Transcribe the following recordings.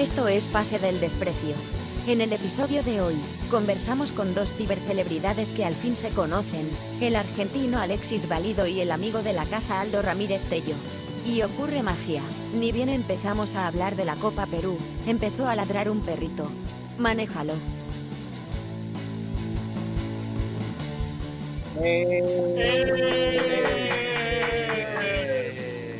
Esto es Pase del Desprecio. En el episodio de hoy, conversamos con dos cibercelebridades que al fin se conocen, el argentino Alexis Valido y el amigo de la casa Aldo Ramírez Tello. Y ocurre magia, ni bien empezamos a hablar de la Copa Perú, empezó a ladrar un perrito. Manéjalo. ¡Eh!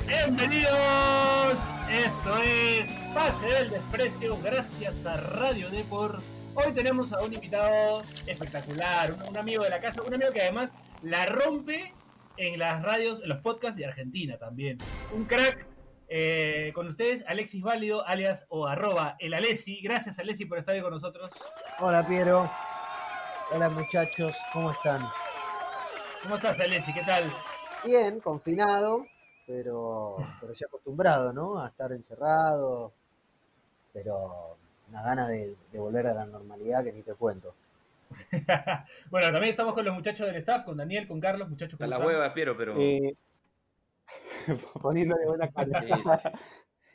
Bienvenidos, esto es Pase del Desprecio, gracias a Radio Deport. Hoy tenemos a un invitado espectacular, un, un amigo de la casa, un amigo que además la rompe en las radios, en los podcasts de Argentina también. Un crack. eh, con ustedes, Alexis Válido, alias o arroba el Alessi. Gracias, Alessi, por estar hoy con nosotros. Hola Piero. Hola muchachos, ¿cómo están? ¿Cómo estás, Alessi? ¿Qué tal? Bien, confinado, pero, pero ya acostumbrado, ¿no? A estar encerrado, pero una gana de, de volver a la normalidad que ni te cuento. bueno, también estamos con los muchachos del staff, con Daniel, con Carlos, muchachos. A ¿cómo la están? hueva, Piero, pero. Eh, poniéndole buena cara. Sí, sí, sí.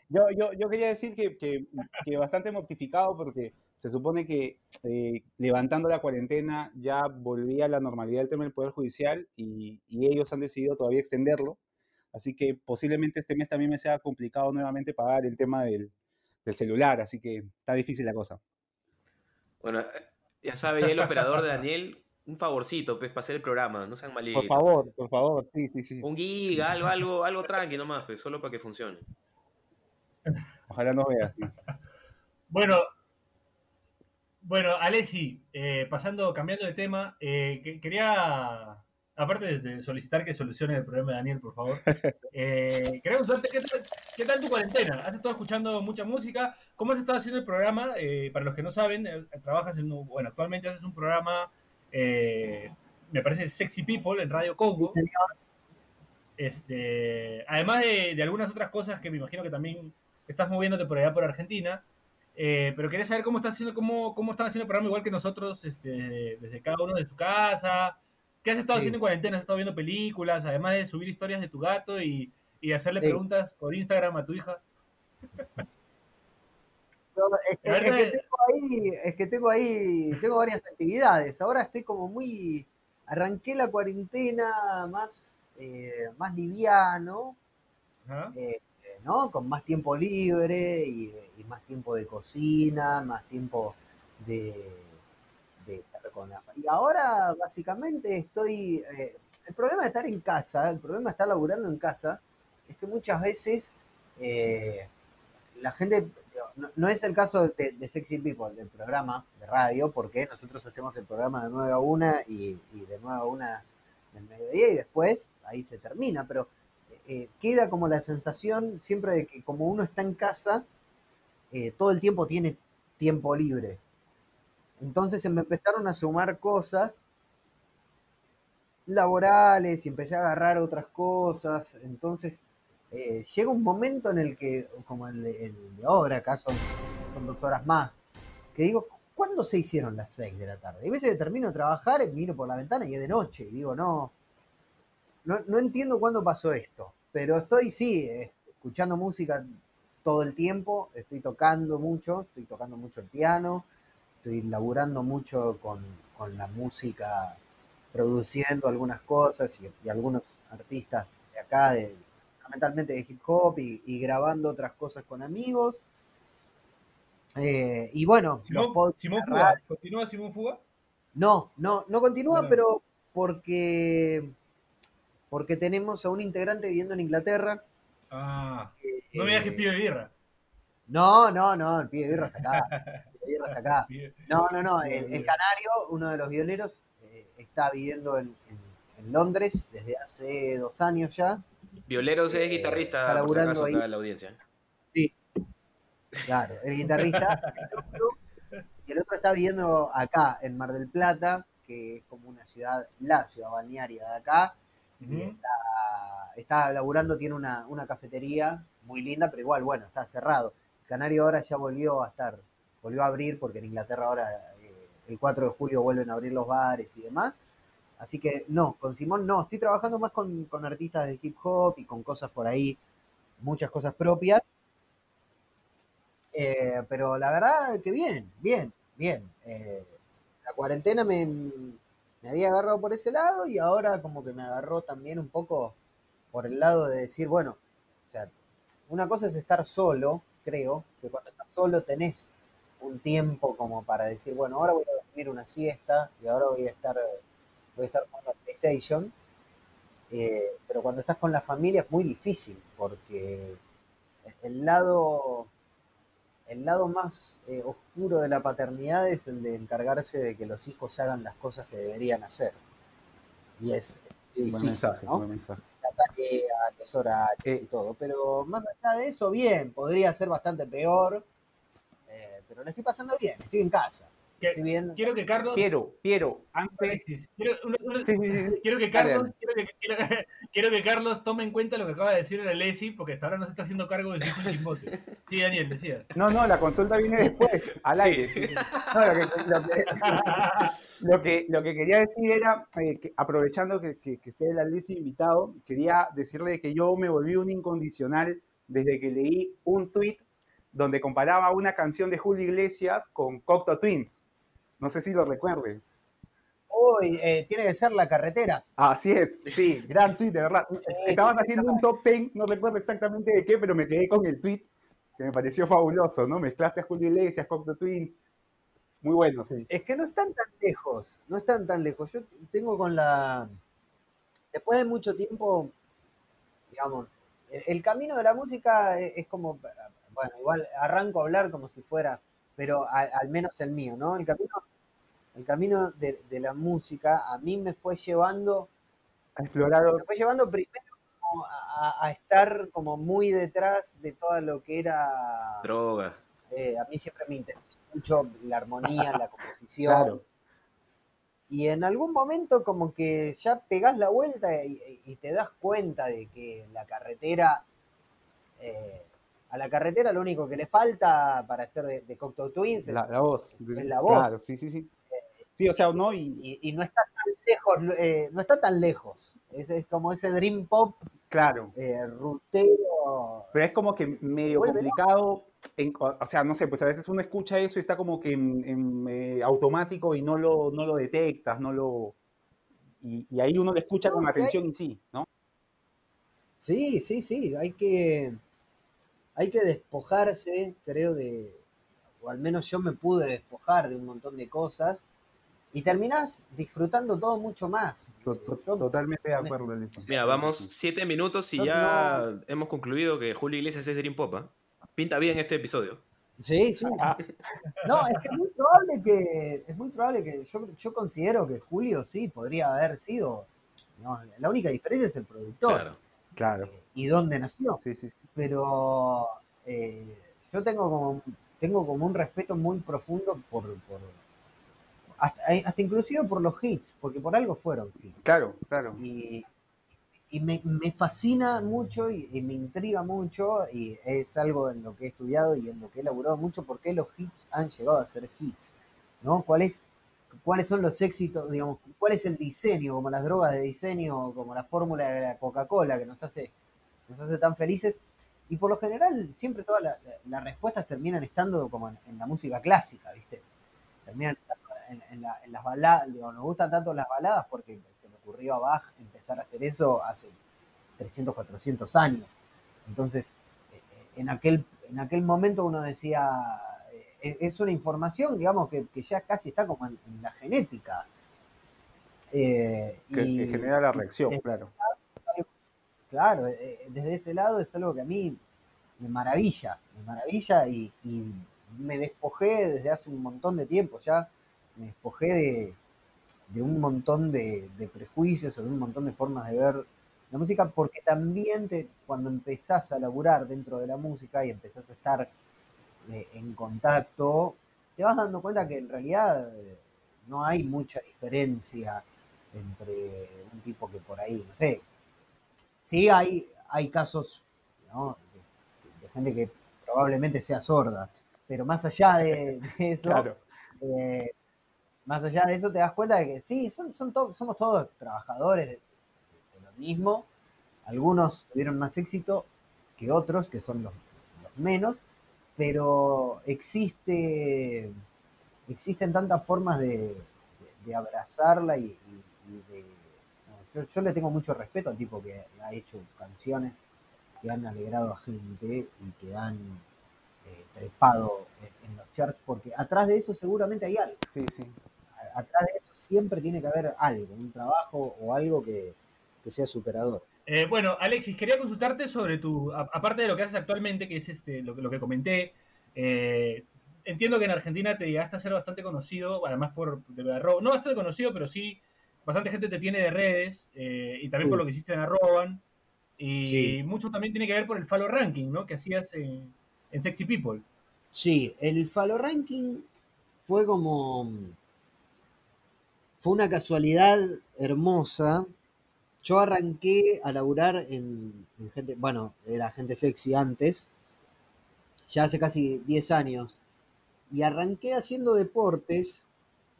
Yo, yo, yo quería decir que, que, que bastante mortificado porque se supone que eh, levantando la cuarentena ya volvía a la normalidad el tema del Poder Judicial y, y ellos han decidido todavía extenderlo. Así que posiblemente este mes también me sea complicado nuevamente pagar el tema del, del celular, así que está difícil la cosa. Bueno, ya sabe, el operador de Daniel, un favorcito, pues, para hacer el programa, no sean malitos. Por favor, por favor, sí, sí, sí. Un giga, algo, algo, algo tranqui nomás, pues, solo para que funcione. Ojalá nos veas. sí. Bueno, bueno, Alessi, eh, pasando, cambiando de tema, eh, que- quería, aparte de- solicitar que solucione el problema de Daniel, por favor, eh, queremos saber qué tal, qué tal tu cuarentena. ¿Has estado escuchando mucha música? ¿Cómo has estado haciendo el programa? Eh, para los que no saben, eh, trabajas en, bueno, actualmente haces un programa, eh, me parece Sexy People en Radio Congo. Este, además de, de algunas otras cosas que me imagino que también estás moviéndote por allá por Argentina. Eh, pero quería saber cómo estás haciendo, cómo, cómo están haciendo el programa igual que nosotros, este, desde cada uno de su casa. ¿Qué has estado Sí. haciendo en cuarentena? ¿Has estado viendo películas? Además de subir historias de tu gato y, y hacerle Sí. preguntas por Instagram a tu hija. Es, que, es tengo ahí, es que tengo ahí, tengo varias actividades. Ahora estoy como muy, arranqué la cuarentena más, eh, más liviano, eh, ¿no? Con más tiempo libre y, y más tiempo de cocina, más tiempo de, Y ahora básicamente estoy, eh, el problema de estar en casa, el problema de estar laburando en casa, es que muchas veces eh, la gente, no, es el caso de, de Sexy People, del programa de radio, porque nosotros hacemos el programa de 9 a 1 y, de 9 a 1 del mediodía y después ahí se termina, pero eh, queda como la sensación siempre de que como uno está en casa, eh, todo el tiempo tiene tiempo libre. Entonces se me empezaron a sumar cosas laborales y empecé a agarrar otras cosas. Entonces eh, llega un momento en el que, como el el de ahora, acá son, dos horas más, que digo, ¿cuándo se hicieron las seis de la tarde? Hay veces que termino de trabajar, miro por la ventana y es de noche. Y digo, no, no, no entiendo cuándo pasó esto, pero estoy, sí, escuchando música todo el tiempo, estoy tocando mucho, estoy tocando mucho el piano, estoy laburando mucho con, con la música, produciendo algunas cosas y, y algunos artistas de acá, de, fundamentalmente de hip hop y, y grabando otras cosas con amigos. Eh, y bueno, Simón, Simón Fuga. ¿Continúa Simón Fuga? no, no, no continúa, pero porque, porque tenemos a un integrante viviendo en Inglaterra. Ah, eh, no me digas que es pibe de birra. No, no, no, el pibe birra está acá. Birra está acá. No, no, no, el, canario, uno de los violeros, eh, está viviendo en, en- en Londres desde hace dos años ya. Violeros es Eh, guitarrista, está por si acaso, ahí. la audiencia. Claro, el guitarrista. el otro- y el otro está viviendo acá, en Mar del Plata, que es como una ciudad, la ciudad balnearia de acá. está, está laburando, tiene una, una cafetería muy linda, pero igual, bueno, está cerrado. Canario ahora ya volvió a estar, volvió a abrir, porque en Inglaterra ahora eh, el 4 de julio vuelven a abrir los bares y demás. Así que no, con Simón no, estoy trabajando más con, con artistas de hip hop y con cosas por ahí, muchas cosas propias. eh, pero la verdad que bien, bien, bien. Eh, la cuarentena me, me había agarrado por ese lado y ahora como que me agarró también un poco por el lado de decir, bueno, o sea, una cosa es estar solo, creo, que cuando estás solo tenés un tiempo como para decir, bueno, ahora voy a dormir una siesta y ahora voy a estar, voy a estar jugando a PlayStation. Eh, pero cuando estás con la familia es muy difícil porque el lado el lado más eh, oscuro de la paternidad es el de encargarse de que los hijos hagan las cosas que deberían hacer. Y es, es Buen difícil, mensaje, ¿no? buen mensaje. La tarea, los horarios y Eh. todo. Pero más allá de eso, bien, podría ser bastante peor. Pero lo estoy pasando bien, estoy en casa. Que- Estoy bien. Quiero que Carlos. Antes. Quiero, Sí, sí, sí. quiero que Carlos, quiero que, quiero, quiero que Carlos tome en cuenta lo que acaba de decir el Alessi, porque hasta ahora no se está haciendo cargo de su chismote. Sí, Daniel, decía. No, no, la consulta viene después, al Sí. aire. sí, sí. No, lo, que, lo que- lo que- lo que quería decir era, eh, que aprovechando que, que, que sea el Alessi invitado, quería decirle que yo me volví un incondicional desde que leí un tweet donde comparaba una canción de Julio Iglesias con Cocteau Twins. No sé si lo recuerden. Hoy eh, tiene que ser la carretera. Así es, sí, gran tweet, de verdad. Estaban haciendo un top 10, no recuerdo exactamente de qué, pero me quedé con el tweet que me pareció fabuloso, ¿no? Mezclaste a Julio Iglesias, Cocteau Twins. Muy bueno, sí. Es que no están tan lejos, no están tan lejos. Yo tengo con la... Después de mucho tiempo, digamos, el, el camino de la música es, es como, bueno, igual arranco a hablar como si fuera, pero a- al menos el mío, ¿no? El camino, el camino de, de la música a mí me fue llevando, Ha explorado, me fue llevando primero como a, a- a estar como muy detrás de todo lo que era... Droga. eh, a mí siempre me interesó mucho la armonía, la composición. claro, Y en algún momento como que ya pegás la vuelta y, y te das cuenta de que la carretera, eh, a la carretera lo único que le falta para hacer de, de Cocteau Twins es- la, la voz. es la voz. Claro, sí, sí, sí. Sí, o sea, no, y y, y no está tan lejos, eh, no está tan lejos. Es, es como ese dream pop claro. eh, rutero. Pero es como que medio complicado, en- o sea, no sé, pues a veces uno escucha eso y está como que en, en, eh, automático y no lo, no lo detectas, no lo... Y, y ahí uno lo escucha No, con atención hay- y sí, ¿no? Sí, sí, sí, hay que, hay que despojarse, creo, de, o al menos yo me pude despojar de un montón de cosas y terminás disfrutando todo mucho más. Totalmente de acuerdo. Mira, vamos siete minutos y No, ya hemos concluido que Julio Iglesias es Dream Pop. ¿ah? Pinta bien este episodio. Sí, sí. Ah. No, es que es muy probable que, es muy probable que yo, yo considero que Julio sí podría haber sido, no, la única diferencia es el productor Claro. Claro, y dónde nació. sí, sí. sí. Pero eh, yo tengo como tengo como un respeto muy profundo por, por hasta, hasta inclusive por los hits, porque por algo fueron hits. Claro, claro. Y, y me, me fascina mucho y, y me intriga mucho y es algo en lo que he estudiado y en lo que he elaborado mucho por qué los hits han llegado a ser hits, ¿no? ¿Cuál es, ¿Cuáles son los éxitos, digamos, cuál es el diseño, como las drogas de diseño, como la fórmula de la Coca-Cola que nos hace, nos hace tan felices? Y por lo general, siempre todas la- la- las respuestas terminan estando como en, en la música clásica, ¿viste? Terminan en, en la- en las baladas, digo, nos gustan tanto las baladas porque se le ocurrió a Bach empezar a hacer eso hace 300, 400 años. Entonces, eh, eh, en aquel, en aquel momento uno decía, eh, es una información, digamos, que, que ya casi está como en, en la genética. Eh, Que, y- que genera la reacción, claro. Claro, eh, eh, desde ese lado es algo que a mí me maravilla, me maravilla y, me despojé desde hace un montón de tiempo ya, me despojé de, un montón de, de prejuicios o de un montón de formas de ver la música, porque también te, cuando empezás a laburar dentro de la música y empezás a estar eh, en contacto, te vas dando cuenta que en realidad no hay mucha diferencia entre un tipo que por ahí, no sé, sí hay, hay casos ¿no? de, de gente que probablemente sea sorda, pero más allá de, de eso, Claro, eh, más allá de eso te das cuenta de que sí, son, son to- somos todos trabajadores de, lo mismo, algunos tuvieron más éxito que otros, que son los, los menos, pero existe, existen tantas formas de, de abrazarla y, de... yo, yo, le tengo mucho respeto al tipo que ha hecho canciones que han alegrado a gente y que han eh, trepado en, los charts, porque atrás de eso seguramente hay algo. Sí, sí. Atrás de eso siempre tiene que haber algo, un trabajo o algo que, que sea superador. Eh, bueno, Alexis, quería consultarte sobre tu, aparte de lo que haces actualmente, que es este, lo, lo que comenté, eh, entiendo que en Argentina te llegaste a ser bastante conocido, además por no bastante conocido, pero sí, bastante gente te tiene de redes, eh, y también por lo que hiciste en Arroban, y mucho también tiene que ver por el follow ranking, ¿no? Que hacías en, en Sexy People. Sí, el follow ranking fue como... Fue una casualidad hermosa, yo arranqué a laburar en, gente, bueno, era gente sexy antes, ya hace casi 10 años, y arranqué haciendo deportes.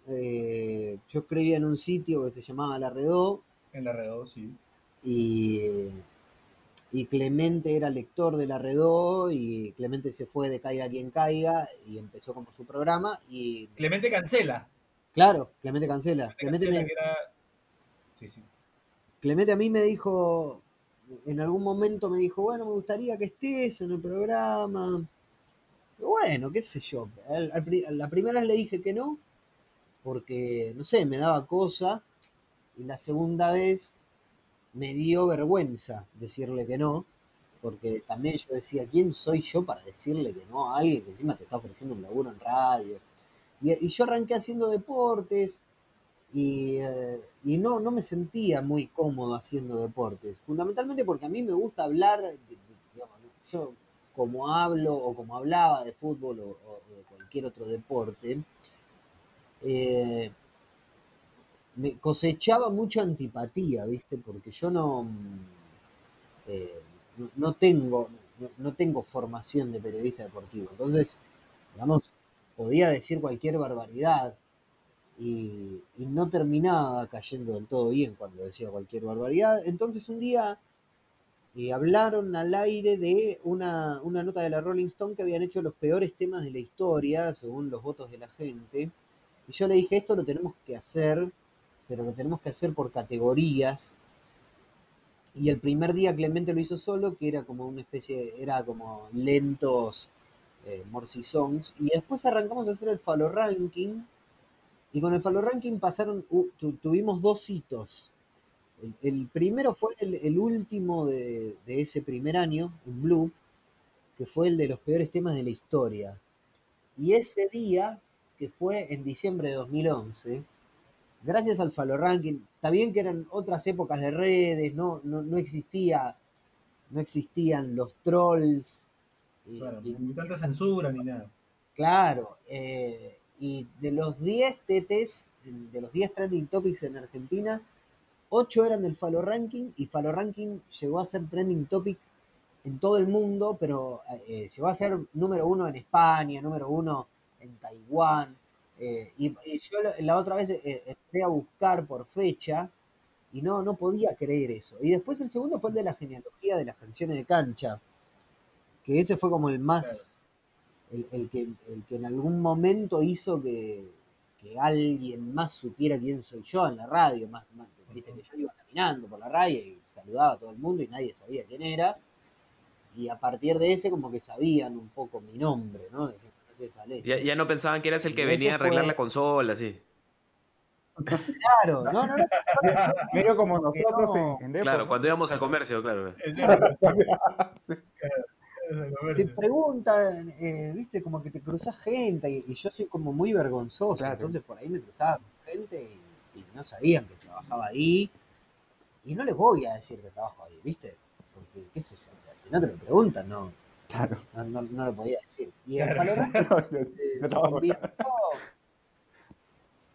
Eh, yo escribía en un sitio que se llamaba La Redó. En La Redó, sí. Y, y Clemente era lector de La Redó y Clemente se fue de Caiga quien caiga y empezó como su programa. y Clemente cancela. Claro, Clemente cancela. Clemente, Sí, sí. Clemente a mí me dijo, en algún momento me dijo, bueno, me gustaría que estés en el programa. bueno, qué sé yo. la primera vez le dije que no, porque, no sé, me daba cosa. Y la segunda vez me dio vergüenza decirle que no, porque también yo decía, ¿quién soy yo para decirle que no a alguien que encima te está ofreciendo un laburo en radio? Y, yo arranqué haciendo deportes, eh, y, no, no me sentía muy cómodo haciendo deportes, fundamentalmente porque a mí me gusta hablar, yo como hablo o como hablaba de fútbol o, de cualquier otro deporte, eh, me cosechaba mucha antipatía, ¿viste? Porque yo no, eh, no, tengo, no, tengo formación de periodista deportivo. Entonces, digamos, podía decir cualquier barbaridad y, no terminaba cayendo del todo bien cuando decía cualquier barbaridad. Entonces un día eh, hablaron al aire de una, una, nota de la Rolling Stone que habían hecho los peores temas de la historia, según los votos de la gente. Y yo le dije, esto lo tenemos que hacer, pero lo tenemos que hacer por categorías. Y el primer día Clemente lo hizo solo, que era como una especie, era como lentos eh. Y después arrancamos a hacer el Falo Ranking, y con el Fallo Ranking pasaron, tuvimos dos hitos. El, primero fue el, último de, ese primer año, en Blue, que fue el de los peores temas de la historia. Y ese día, que fue en diciembre de 2011, gracias al Fallo Ranking, está bien que eran otras épocas de redes, no, no, existía, no existían los trolls. ni tanta censura ni nada. Claro, eh, y de los 10 TTs, de los 10 trending topics en Argentina, 8 eran del Falo Ranking y Falo Ranking llegó a ser trending topic en todo el mundo, pero eh, llegó a ser número uno en España, número uno en Taiwán. Eh, y, yo la otra vez eh, entré a buscar por fecha y no, no podía creer eso. Y después el segundo fue el de la genealogía de las canciones de cancha, que ese fue como el más, el, que, el que en algún momento hizo que, alguien más supiera quién soy yo en la radio, más, viste que yo iba caminando por la radio y saludaba a todo el mundo y nadie sabía quién era. Y a partir de ese como que sabían un poco mi nombre, ¿no? Ya, ya no pensaban que eras el que venía a arreglar la consola, así. Claro, no, no, no. Medio como nosotros en, Claro, cuando íbamos al comercio, claro. sí. Te preguntan, eh, viste, como que te cruzas gente y, yo soy como muy vergonzoso, entonces por ahí me cruzaba gente y, no sabían que trabajaba ahí. Y no les voy a decir que trabajo ahí, viste, porque qué sé yo, o sea, si no te lo preguntan, no, claro. no, no, lo podía decir. Y el claro. se, convirtió,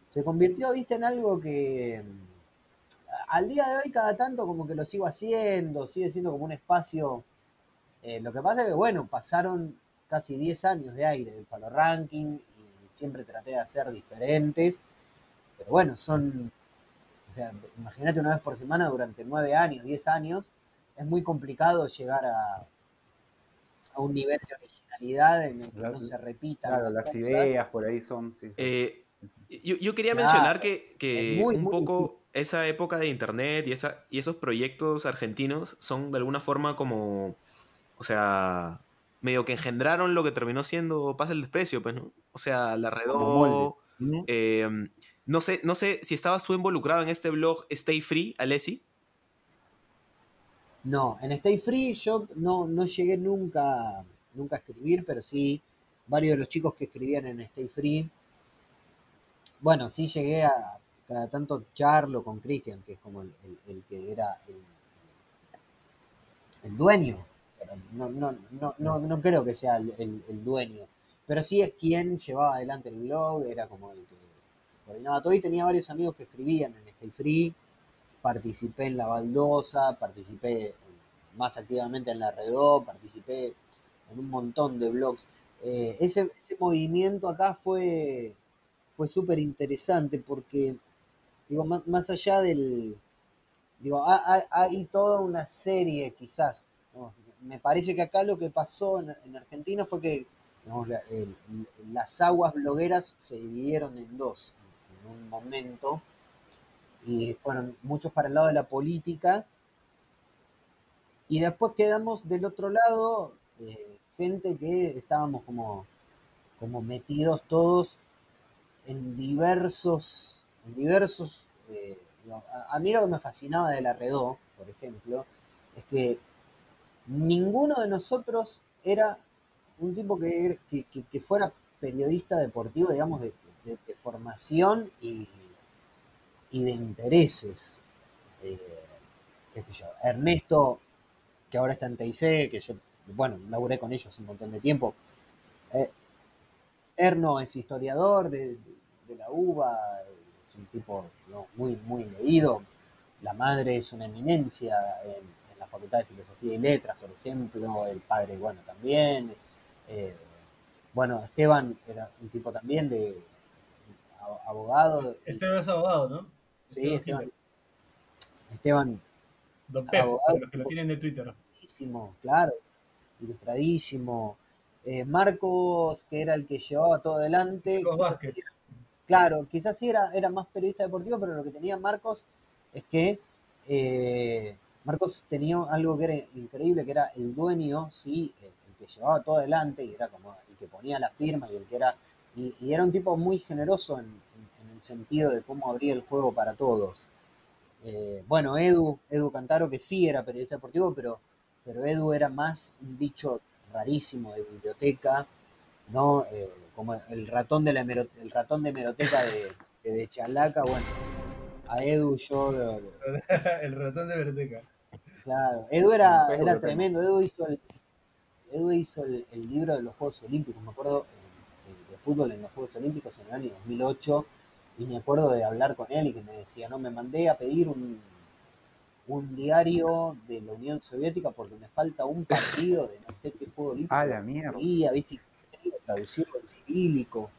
se convirtió, viste, en algo que al día de hoy cada tanto como que lo sigo haciendo, sigue siendo como un espacio eh, lo que pasa es que, bueno, pasaron casi 10 años de aire del Palo Ranking y siempre traté de hacer diferentes. Pero bueno, son, o sea, imagínate una vez por semana durante 9 años, 10 años, es muy complicado llegar a, a un nivel de originalidad en el que La- no se repitan Claro, las cosas. ideas por ahí son. sí. Eh, yo, yo quería Claro, mencionar que, que muy, un muy poco esa época de internet y, esa, y esos proyectos argentinos son de alguna forma como, o sea, medio que engendraron lo que terminó siendo Pasa el Desprecio, pues, ¿no? O sea, la. Redó, eh, no sé, no sé si estabas tú involucrado en este blog Stay Free, Alessi. No, en Stay Free yo no, no llegué nunca, nunca a escribir, pero sí, varios de los chicos que escribían en Stay Free. Bueno, sí llegué a cada tanto charlo con Cristian, que es como el, el- que era el, dueño. Pero no, no, no, no, no creo que sea el, el- el dueño. Pero sí es quien llevaba adelante el blog, era como el que coordinaba todo y tenía varios amigos que escribían en Stay Free participé en la baldosa, participé más activamente en la Redó, participé en un montón de blogs. Eh, ese, ese movimiento acá fue, fue súper interesante porque, digo, más, más allá del, digo, ha- ha- hay toda una serie quizás, me parece que acá lo que pasó en, en Argentina fue que las aguas blogueras se dividieron en dos en un momento y fueron muchos para el lado de la política. Y después quedamos del otro lado, eh, gente que estábamos como, como metidos todos en diversos, en diversos, eh, a, mí lo que me fascinaba de la Redó, por ejemplo, es que ninguno de nosotros era un tipo que, que, que- que fuera periodista deportivo, digamos, de, de- de formación y, y de intereses. Eh, qué sé yo, Ernesto, que ahora está en TIC, que yo, bueno, laburé con ellos un montón de tiempo. Eh, Erno es historiador de, de la UBA, es un tipo muy, muy leído. La madre es una eminencia en, la Facultad de Filosofía y Letras, por ejemplo. El padre, bueno, también. Eh, bueno, Esteban era un tipo también de abogado. y- Este es abogado, ¿no? Sí, Esteban. Esteban, Don Pep, abogado. los que lo tienen de Twitter. ilustradísimo, claro, ilustradísimo. Eh, Marcos, que era el que llevaba todo adelante. Quizás Vázquez. Claro, quizás sí era, era más periodista deportivo, pero lo que tenía Marcos es que eh, Marcos tenía algo que era increíble, que era el dueño, sí, el, el que llevaba todo adelante, y era como el que ponía la firma y el que era. Y, y era un tipo muy generoso en, en- en el sentido de cómo abría el juego para todos. Eh, bueno, Edu, Edu Cantaro, que sí era periodista deportivo, pero, pero Edu era más un bicho rarísimo de biblioteca, ¿no? Eh, como el ratón de la el ratón de hemeroteca de, de, de Chalaca, bueno, a Edu yo lo- lo- el ratón de Verteca. Claro, Edu era, era tremendo. Edu hizo el, Edu hizo el, el libro de los Juegos Olímpicos, me acuerdo, eh, de, de fútbol en los Juegos Olímpicos en el año 2008, y me acuerdo de hablar con él y que me decía, no, me mandé a pedir un, un diario de la Unión Soviética porque me falta un partido de no sé qué Juego Olímpico. A la mierda. Leía, ¿viste? Y quería traducirlo en cirílico.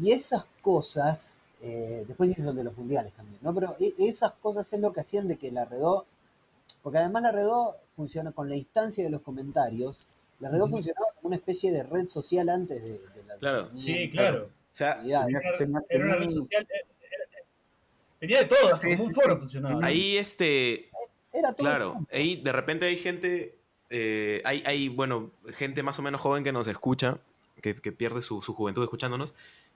Y esas cosas, eh, después hizo el de los mundiales también, ¿no? Pero e- esas cosas es lo que hacían de que la Redó, porque además la Redó funciona con la instancia de los comentarios, la Redó funcionaba como una especie de red social antes de, de la Claro. Sí, claro. O sea. Tenía- Era, tenía- era una red tenía- social. era- Tenía de todo, hasta como un foro funcionaba. ahí este, Era todo. Claro, ahí de repente hay gente, eh, hay, hay, bueno, gente más o menos joven que nos escucha, que, que pierde su, su juventud escuchándonos,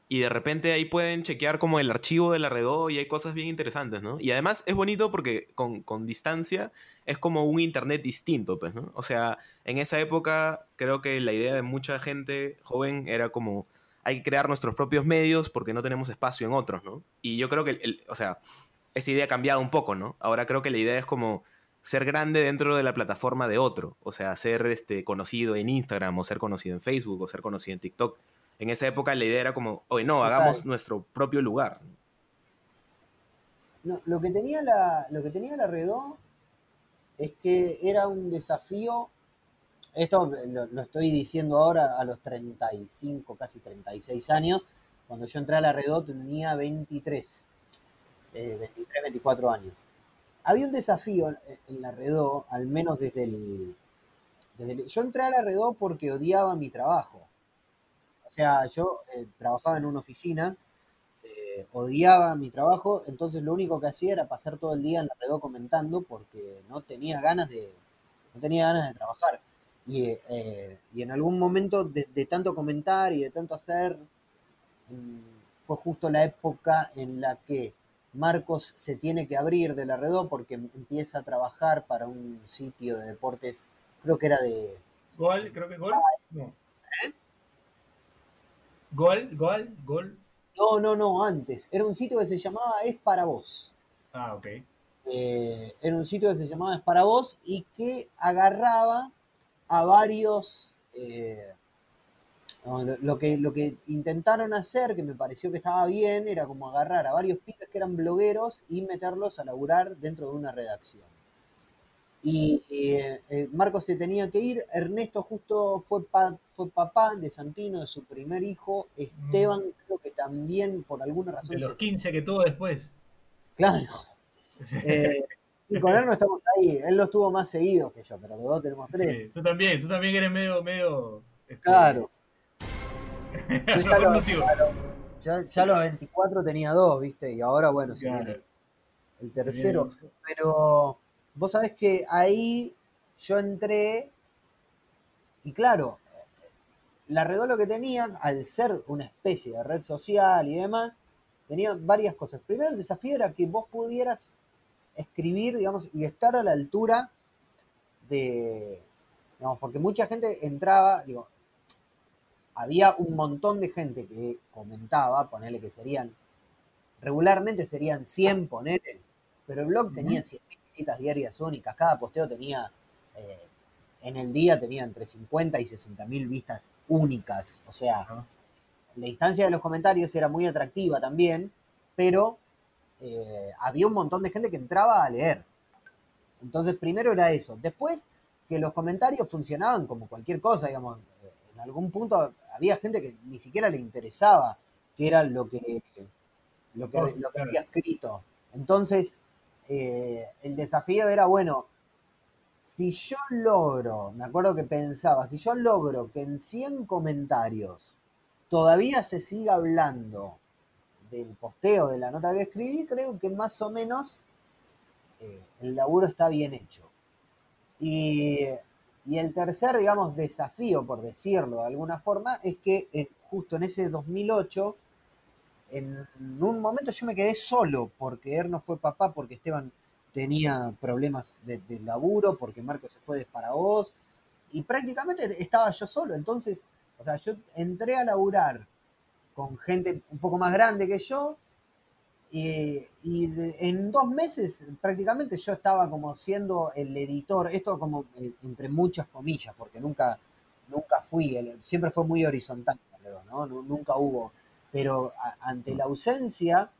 y de repente ahí pueden chequear como el archivo de la Redó y hay cosas bien interesantes, ¿no? Y además es bonito porque con, con distancia es como un internet distinto, pues, ¿no? O sea, en esa época creo que la idea de mucha gente joven era como, hay que crear nuestros propios medios porque no tenemos espacio en otros, ¿no? Y yo creo que, el- el- o sea, esa idea ha cambiado un poco, ¿no? Ahora creo que la idea es como ser grande dentro de la plataforma de otro, o sea, ser este, conocido en Instagram o ser conocido en Facebook o ser conocido en TikTok. En esa época la idea era como, oye, no, Total. hagamos nuestro propio lugar. No, lo que tenía la, lo que tenía la Redó es que era un desafío. Esto lo, estoy diciendo ahora a los 35, casi 36 años. Cuando yo entré a la Redó tenía 23, eh, 23, 24 años. Había un desafío en, la Redó, al menos desde el, yo entré a la Redó porque odiaba mi trabajo. O sea, yo eh, trabajaba en una oficina, eh, odiaba mi trabajo, entonces lo único que hacía era pasar todo el día en la Redó comentando porque no tenía ganas de, no tenía ganas de trabajar. Y, eh, y en algún momento de, de tanto comentar y de tanto hacer, mm, fue justo la época en la que Marcos se tiene que abrir de la Redó porque empieza a trabajar para un sitio de deportes, creo que era de, Gol, creo que gol. No. Gol, gol, gol. No, no, no, antes. Era un sitio que se llamaba Es para vos. Ah, ok. Eh, era un sitio que se llamaba Es para vos y que agarraba a varios. eh, lo, que, lo que intentaron hacer, que me pareció que estaba bien, era como agarrar a varios pibes que eran blogueros y meterlos a laburar dentro de una redacción. Y eh, eh, Marcos se tenía que ir, Ernesto justo fue, pa- fue papá de Santino, de su primer hijo, Esteban creo que también por alguna razón De los se 15 que tuvo después. Claro. Y con él no estamos ahí. Él los tuvo más seguidos que yo, pero los dos tenemos tres. Sí, tú también, tú también eres medio, medio. este, Claro. Yo ya, por lo- motivo. ya, ya a los 24 tenía dos, ¿viste? Y ahora, bueno, Claro. viene el tercero. Pero vos sabés que ahí yo entré y claro, la Redó lo que tenía, al ser una especie de red social y demás, tenía varias cosas. Primero el desafío era que vos pudieras escribir, digamos, y estar a la altura de, digamos, porque mucha gente entraba, digo, había un montón de gente que comentaba, ponele que serían, regularmente serían 100, ponele, pero el blog tenía 100 visitas diarias únicas, cada posteo tenía, eh, en el día tenía entre 50 y 60 mil vistas únicas, o sea, la instancia de los comentarios era muy atractiva también, pero eh, había un montón de gente que entraba a leer. Entonces, primero era eso. Después, que los comentarios funcionaban como cualquier cosa, digamos. eh, En algún punto había gente que ni siquiera le interesaba qué era lo que, lo que, lo había escrito. Entonces, eh, el desafío era, bueno, si yo logro, me acuerdo que pensaba, si yo logro que en 100 comentarios todavía se siga hablando del posteo de la nota que escribí, creo que más o menos eh, el laburo está bien hecho. Y, y el tercer, digamos, desafío, por decirlo de alguna forma, es que eh, justo en ese 2008, en un momento yo me quedé solo, porque Erno fue papá, porque Esteban tenía problemas de, de laburo, porque Marco se fue de para vos, y prácticamente estaba yo solo. Entonces, o sea, yo entré a laburar con gente un poco más grande que yo, y, en dos meses prácticamente yo estaba como siendo el editor, esto como eh, entre muchas comillas, porque nunca, nunca fui, siempre fue muy horizontal, ¿no? Nu- Nunca hubo, pero ante la ausencia,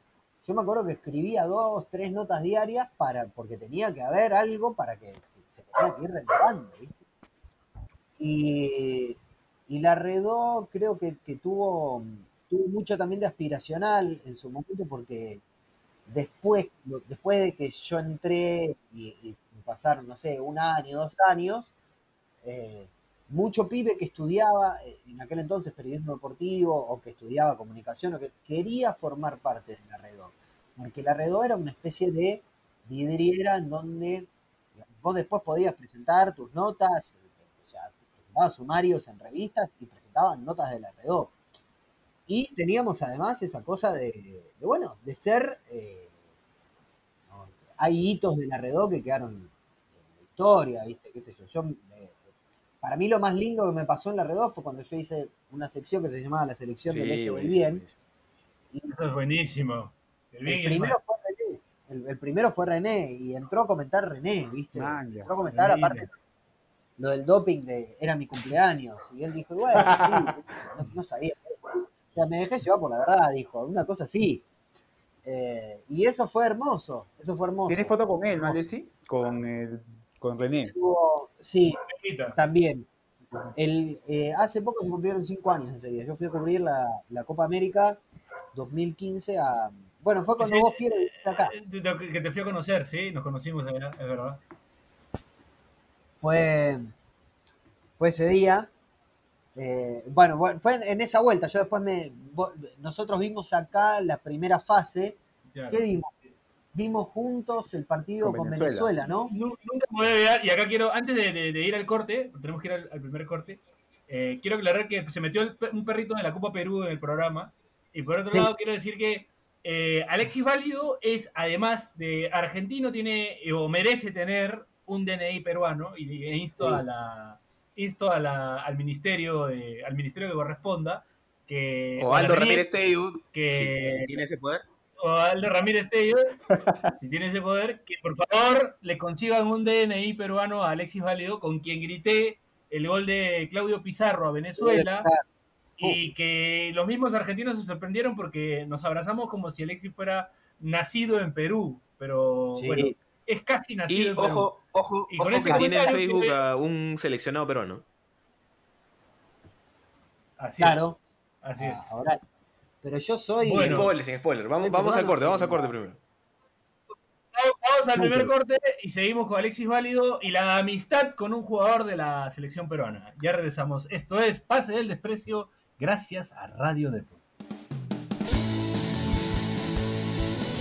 yo me acuerdo que escribía dos, tres notas diarias para, porque tenía que haber algo para que se, se tenía que ir renovando, ¿viste? Y, y la Redó creo que tuvo, tuvo mucho también de aspiracional en su momento porque después, después de que yo entré y, y pasaron, no sé, un año, dos años, eh, mucho pibe que estudiaba eh, en aquel entonces periodismo deportivo o que estudiaba comunicación o que quería formar parte de la Redó. Porque la Redó era una especie de vidriera en donde vos después podías presentar tus notas, o sea, presentabas sumarios en revistas y presentaban notas de la. Y teníamos además esa cosa de, de, bueno, de ser, eh, ¿no? hay hitos de la Redó que quedaron en la historia, ¿viste? ¿Qué sé yo? Yo, eh, para mí lo más lindo que me pasó en la Redó fue cuando yo hice una sección que se llamaba la selección del eje del bien. Eso es buenísimo. El bien primero fue René. El, el primero fue René y entró a comentar René, ¿viste? Entró a comentar aparte lo del doping de era mi cumpleaños y él dijo, bueno, sí, no, no sabía. O sea, me dejé llevar por la verdad, dijo, una cosa así. Eh, y eso fue hermoso, eso fue hermoso. ¿Tienes foto con él, no. Alessi? Con, el, con René. Tuvo- sí, también. El, eh, hace poco se cumplieron cinco años ese día. Yo fui a cubrir la, la Copa América 2015 a... Bueno, fue cuando Sí, vos, Piero, viniste acá. Eh, que que te fui a conocer, sí, nos conocimos allá, es verdad. fue fue ese día. Eh, bueno, fue en, en esa vuelta. Yo después me. Nosotros vimos acá la primera fase. Claro. ¿Qué vimos? Vimos juntos el partido Con con Venezuela. Venezuela, ¿no? Nu- Nunca me voy a olvidar, y acá quiero, antes de, de- de ir al corte, tenemos que ir al, al primer corte, eh, quiero aclarar que se metió el un perrito de la Copa Perú en el programa, y por otro Sí. lado quiero decir que eh, Alexis Válido es, además de argentino, tiene o merece tener un DNI peruano, y, e insto, Sí. a la, insto a la- al, ministerio de- al ministerio que corresponda, que... O Aldo Ramírez Tello, que- si tiene ese poder. o Aldo Ramírez Tello, si tiene ese poder, que por favor le consigan un DNI peruano a Alexis Válido, con quien grité el gol de Claudio Pizarro a Venezuela, y que los mismos argentinos se sorprendieron porque nos abrazamos como si Alexis fuera nacido en Perú, pero Sí. bueno, es casi nacido Y en Perú. ojo, ojo, Y ojo que tiene en Facebook que- a un seleccionado peruano. Así Claro. es, así es. Ah, ahora. Pero yo soy. Sin spoiler, sin spoiler. Vamos, vamos al corte, vamos al corte primero. Vamos- al primer corte y seguimos con Alexis Válido y la amistad con un jugador de la selección peruana. Ya regresamos. Esto es Pase del Desprecio, gracias a Radio Deport.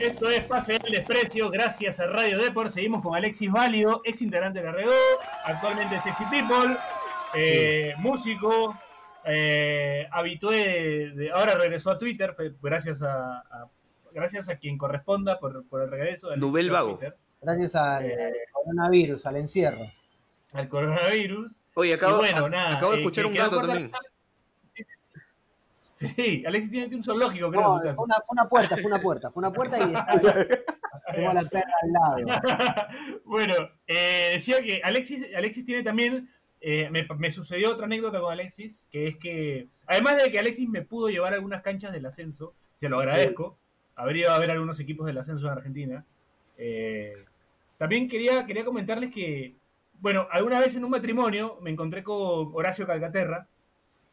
Esto es Pase del Desprecio, gracias a Radio Deport. Seguimos con Alexis Válido, ex integrante de la Redó, actualmente Sexy People, eh, músico, eh, habitué de, de- ahora regresó a Twitter, fue gracias a, a- gracias a quien corresponda por, por el regreso. del- Nubel Vago. Twitter, Gracias al Eh. al coronavirus, al encierro. al coronavirus. Oye, acabo, bueno, a- nada, acabo de escuchar un gato también. Sí, Alexis tiene un zoológico, creo, en No, su casa. fue una, fue una puerta, fue una puerta, fue una puerta y tengo a la perra al lado. bueno, eh, decía que Alexis, Alexis tiene también, eh, me, me sucedió otra anécdota con Alexis, que es que, además de que Alexis me pudo llevar a algunas canchas del ascenso, se lo agradezco, habría ido a ver algunos equipos del ascenso en Argentina, eh, también quería, quería comentarles que, bueno, alguna vez en un matrimonio me encontré con Horacio Calcaterra,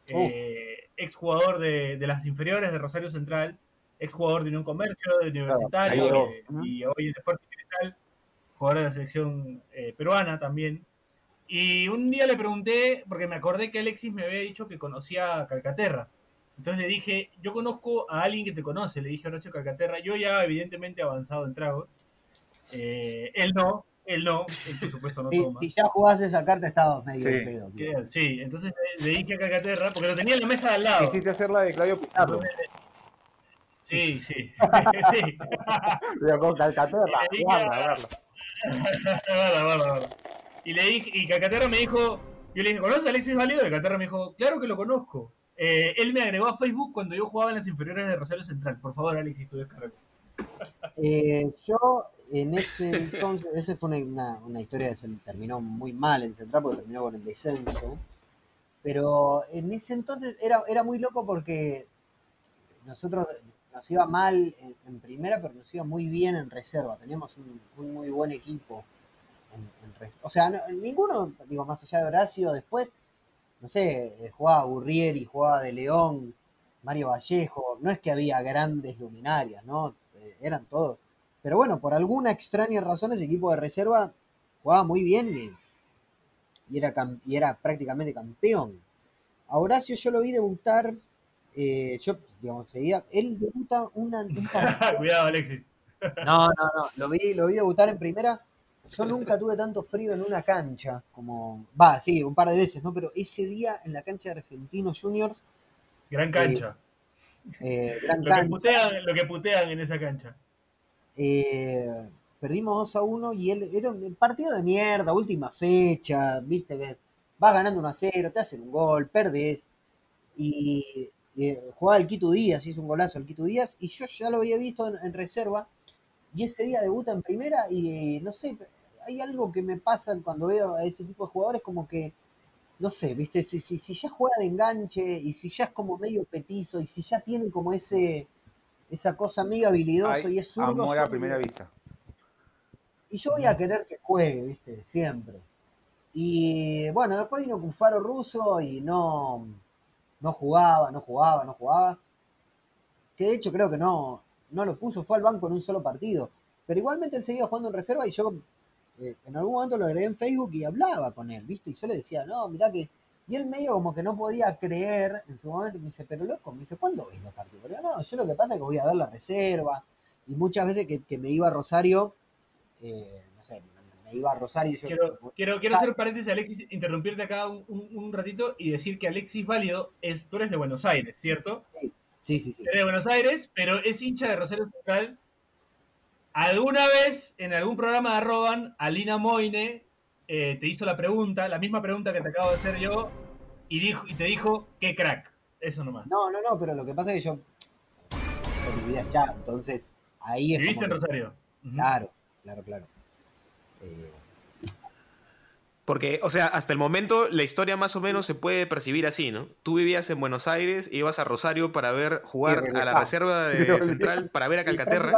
eh, exjugador de, de las inferiores de Rosario Central, exjugador de Unión Comercio, de Universitario, eh, y hoy en Deportes Cristal, jugador de la selección eh, peruana también. Y un día le pregunté, porque me acordé que Alexis me había dicho que conocía a Calcaterra. Entonces le dije, yo conozco a alguien que te conoce, le dije a Horacio Calcaterra, yo ya evidentemente avanzado en tragos. Eh, él no, él no, él por supuesto no Si, toma. si ya jugás esa carta, estabas medio Sí. pedo. tío. Sí, entonces le, le dije a Calcaterra, porque lo tenía en la mesa de al lado. Quisiste hacer la de Claudio Pizarro. Sí, sí, sí. Pero con Calcaterra. Y le dije guarda, a- guarda. Guarda, guarda, guarda. Y le dije, y Calcaterra me dijo, yo le dije, ¿conoces a Alexis Valido? Y Calcaterra me dijo, claro que lo conozco. Eh, él me agregó a Facebook cuando yo jugaba en las inferiores de Rosario Central. Por favor, Alexis, tu descarga. Eh, yo en ese entonces, esa fue una, una- historia que se terminó muy mal en Central porque terminó con el descenso. Pero en ese entonces era, era muy loco porque nosotros nos iba mal en, en primera, pero nos iba muy bien en reserva. Teníamos un, un muy buen equipo. En, en res- o sea, no- ninguno, digo, más allá de Horacio, después, no sé, eh, jugaba Burrieri, jugaba De León, Mario Vallejo. No es que había grandes luminarias, ¿no? Eh, eran todos. Pero bueno, por alguna extraña razón ese equipo de reserva jugaba muy bien y, y era, y era prácticamente campeón. A Horacio yo lo vi debutar, eh, yo, digamos, seguía, él debuta una, Cuidado, Alexis. no, no, no. Lo vi, lo vi debutar en primera. Yo nunca tuve tanto frío en una cancha como. Va, sí, un par de veces, ¿no? Pero ese día en la cancha de Argentinos Juniors, Gran cancha. eh, gran Lo que, cancha, putean, lo que putean en esa cancha. Eh, perdimos 2 a 1 y él era un partido de mierda, última fecha, viste, vas ganando 1 a 0, te hacen un gol, perdés. Y eh, jugaba el Quito Díaz, hizo un golazo el Quito Díaz, y yo ya lo había visto en, en reserva. Y ese día debuta en primera y eh, no sé, hay algo que me pasa cuando veo a ese tipo de jugadores como que no sé, viste, si, si, si ya juega de enganche y si ya es como medio petizo y si ya tiene como ese esa cosa medio habilidoso Hay y es zurdo. amor a primera vista. Y yo voy a querer que juegue, viste, siempre. Y bueno, después vino Cufaro Russo y no, no jugaba, no jugaba, no jugaba. Que de hecho creo que no, no lo puso, fue al banco en un solo partido. Pero igualmente él seguía jugando en reserva y yo eh, en algún momento lo agregué en Facebook y hablaba con él, ¿viste? Y yo le decía, no, mirá que. Y él medio como que no podía creer en su momento. y Me dice, pero loco, me dice, ¿cuándo ves los partidos? No, yo lo que pasa es que voy a ver la reserva. Y muchas veces que, que me iba a Rosario, eh, no sé, me iba a Rosario y yo. Quiero, quiero, quiero hacer paréntesis, Alexis, interrumpirte acá un, un- un ratito y decir que Alexis Válido es, tú eres de Buenos Aires, ¿cierto? Sí, sí, sí. Eres de Buenos Aires, pero es hincha de Rosario Central. Alguna vez en algún programa de Arroban, Alina Moine eh, te hizo la pregunta, la misma pregunta que te acabo de hacer yo, y, dijo, y te dijo, qué crack. Eso nomás. No, no, no, pero lo que pasa es que yo, yo vivía allá, entonces ahí es ¿Viviste en que- Rosario? Claro, claro, claro. Eh, Porque, o sea, hasta el momento la historia más o menos se puede percibir así, ¿no? Tú vivías en Buenos Aires, ibas a Rosario para ver jugar a la reserva de Central para ver a Calcaterra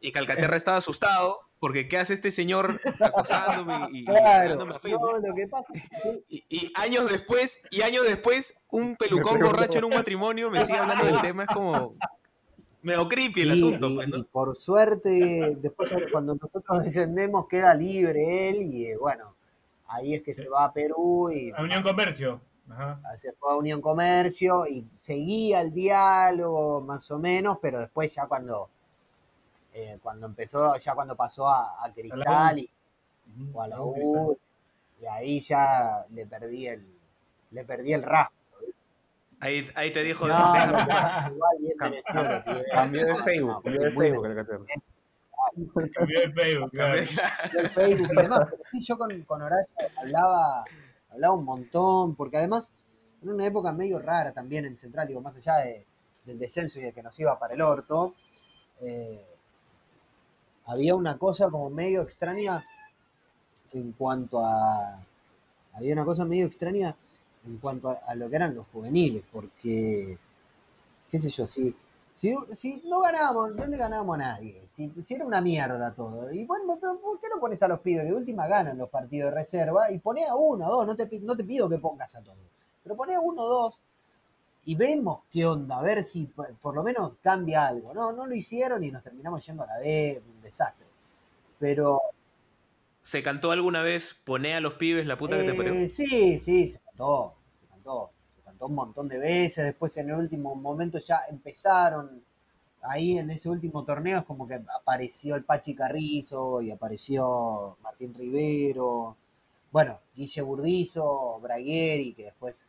y Calcaterra estaba asustado porque ¿qué hace este señor acosándome y, y Claro, a Facebook? no, lo que pasa es que Y, y años después, y años después, un pelucón borracho en un matrimonio me sigue hablando del tema, es como medio creepy el Sí, asunto, y, pues, y por suerte, después cuando nosotros descendemos queda libre él y eh, bueno, ahí es que se va a Perú y A Unión Comercio. Ajá. se fue a Unión Comercio y seguía el diálogo más o menos, pero después ya cuando eh, cuando empezó, ya cuando pasó a, a Cristal y, o a la U, y ahí ya le perdí el le perdí el rastro. Ahí, ahí te dijo, No, no, paz. igual bien. Cambió de Facebook, No, cambió de Facebook. Cambió de Facebook, claro. el Facebook y demás. Pero sí, yo con, con Horacio hablaba, hablaba un montón, porque además, en una época medio rara también en Central, digo, más allá de- del descenso y de que nos iba para el orto, eh, había una cosa como medio extraña en cuanto a. Había una cosa medio extraña en cuanto a, a lo que eran los juveniles, porque, qué sé yo, si, si, no ganábamos, no le ganábamos a nadie, si, era una mierda todo, y bueno, pero ¿por qué no pones a los pibes? De última ganan los partidos de reserva y poné a uno, dos, no te, no te pido que pongas a todos, pero poné a uno, dos, y vemos qué onda, a ver si por, por lo menos cambia algo. No, no lo hicieron y nos terminamos yendo a la D, un desastre. Pero ¿Se cantó alguna vez poné a los pibes la puta que te Eh, parió? Sí, sí, se cantó, se cantó, se cantó un montón de veces, después en el último momento ya empezaron, ahí en ese último torneo es como que apareció el Pachi Carrizo y apareció Martín Rivero, bueno, Guille Burdizo, Bragueri, que después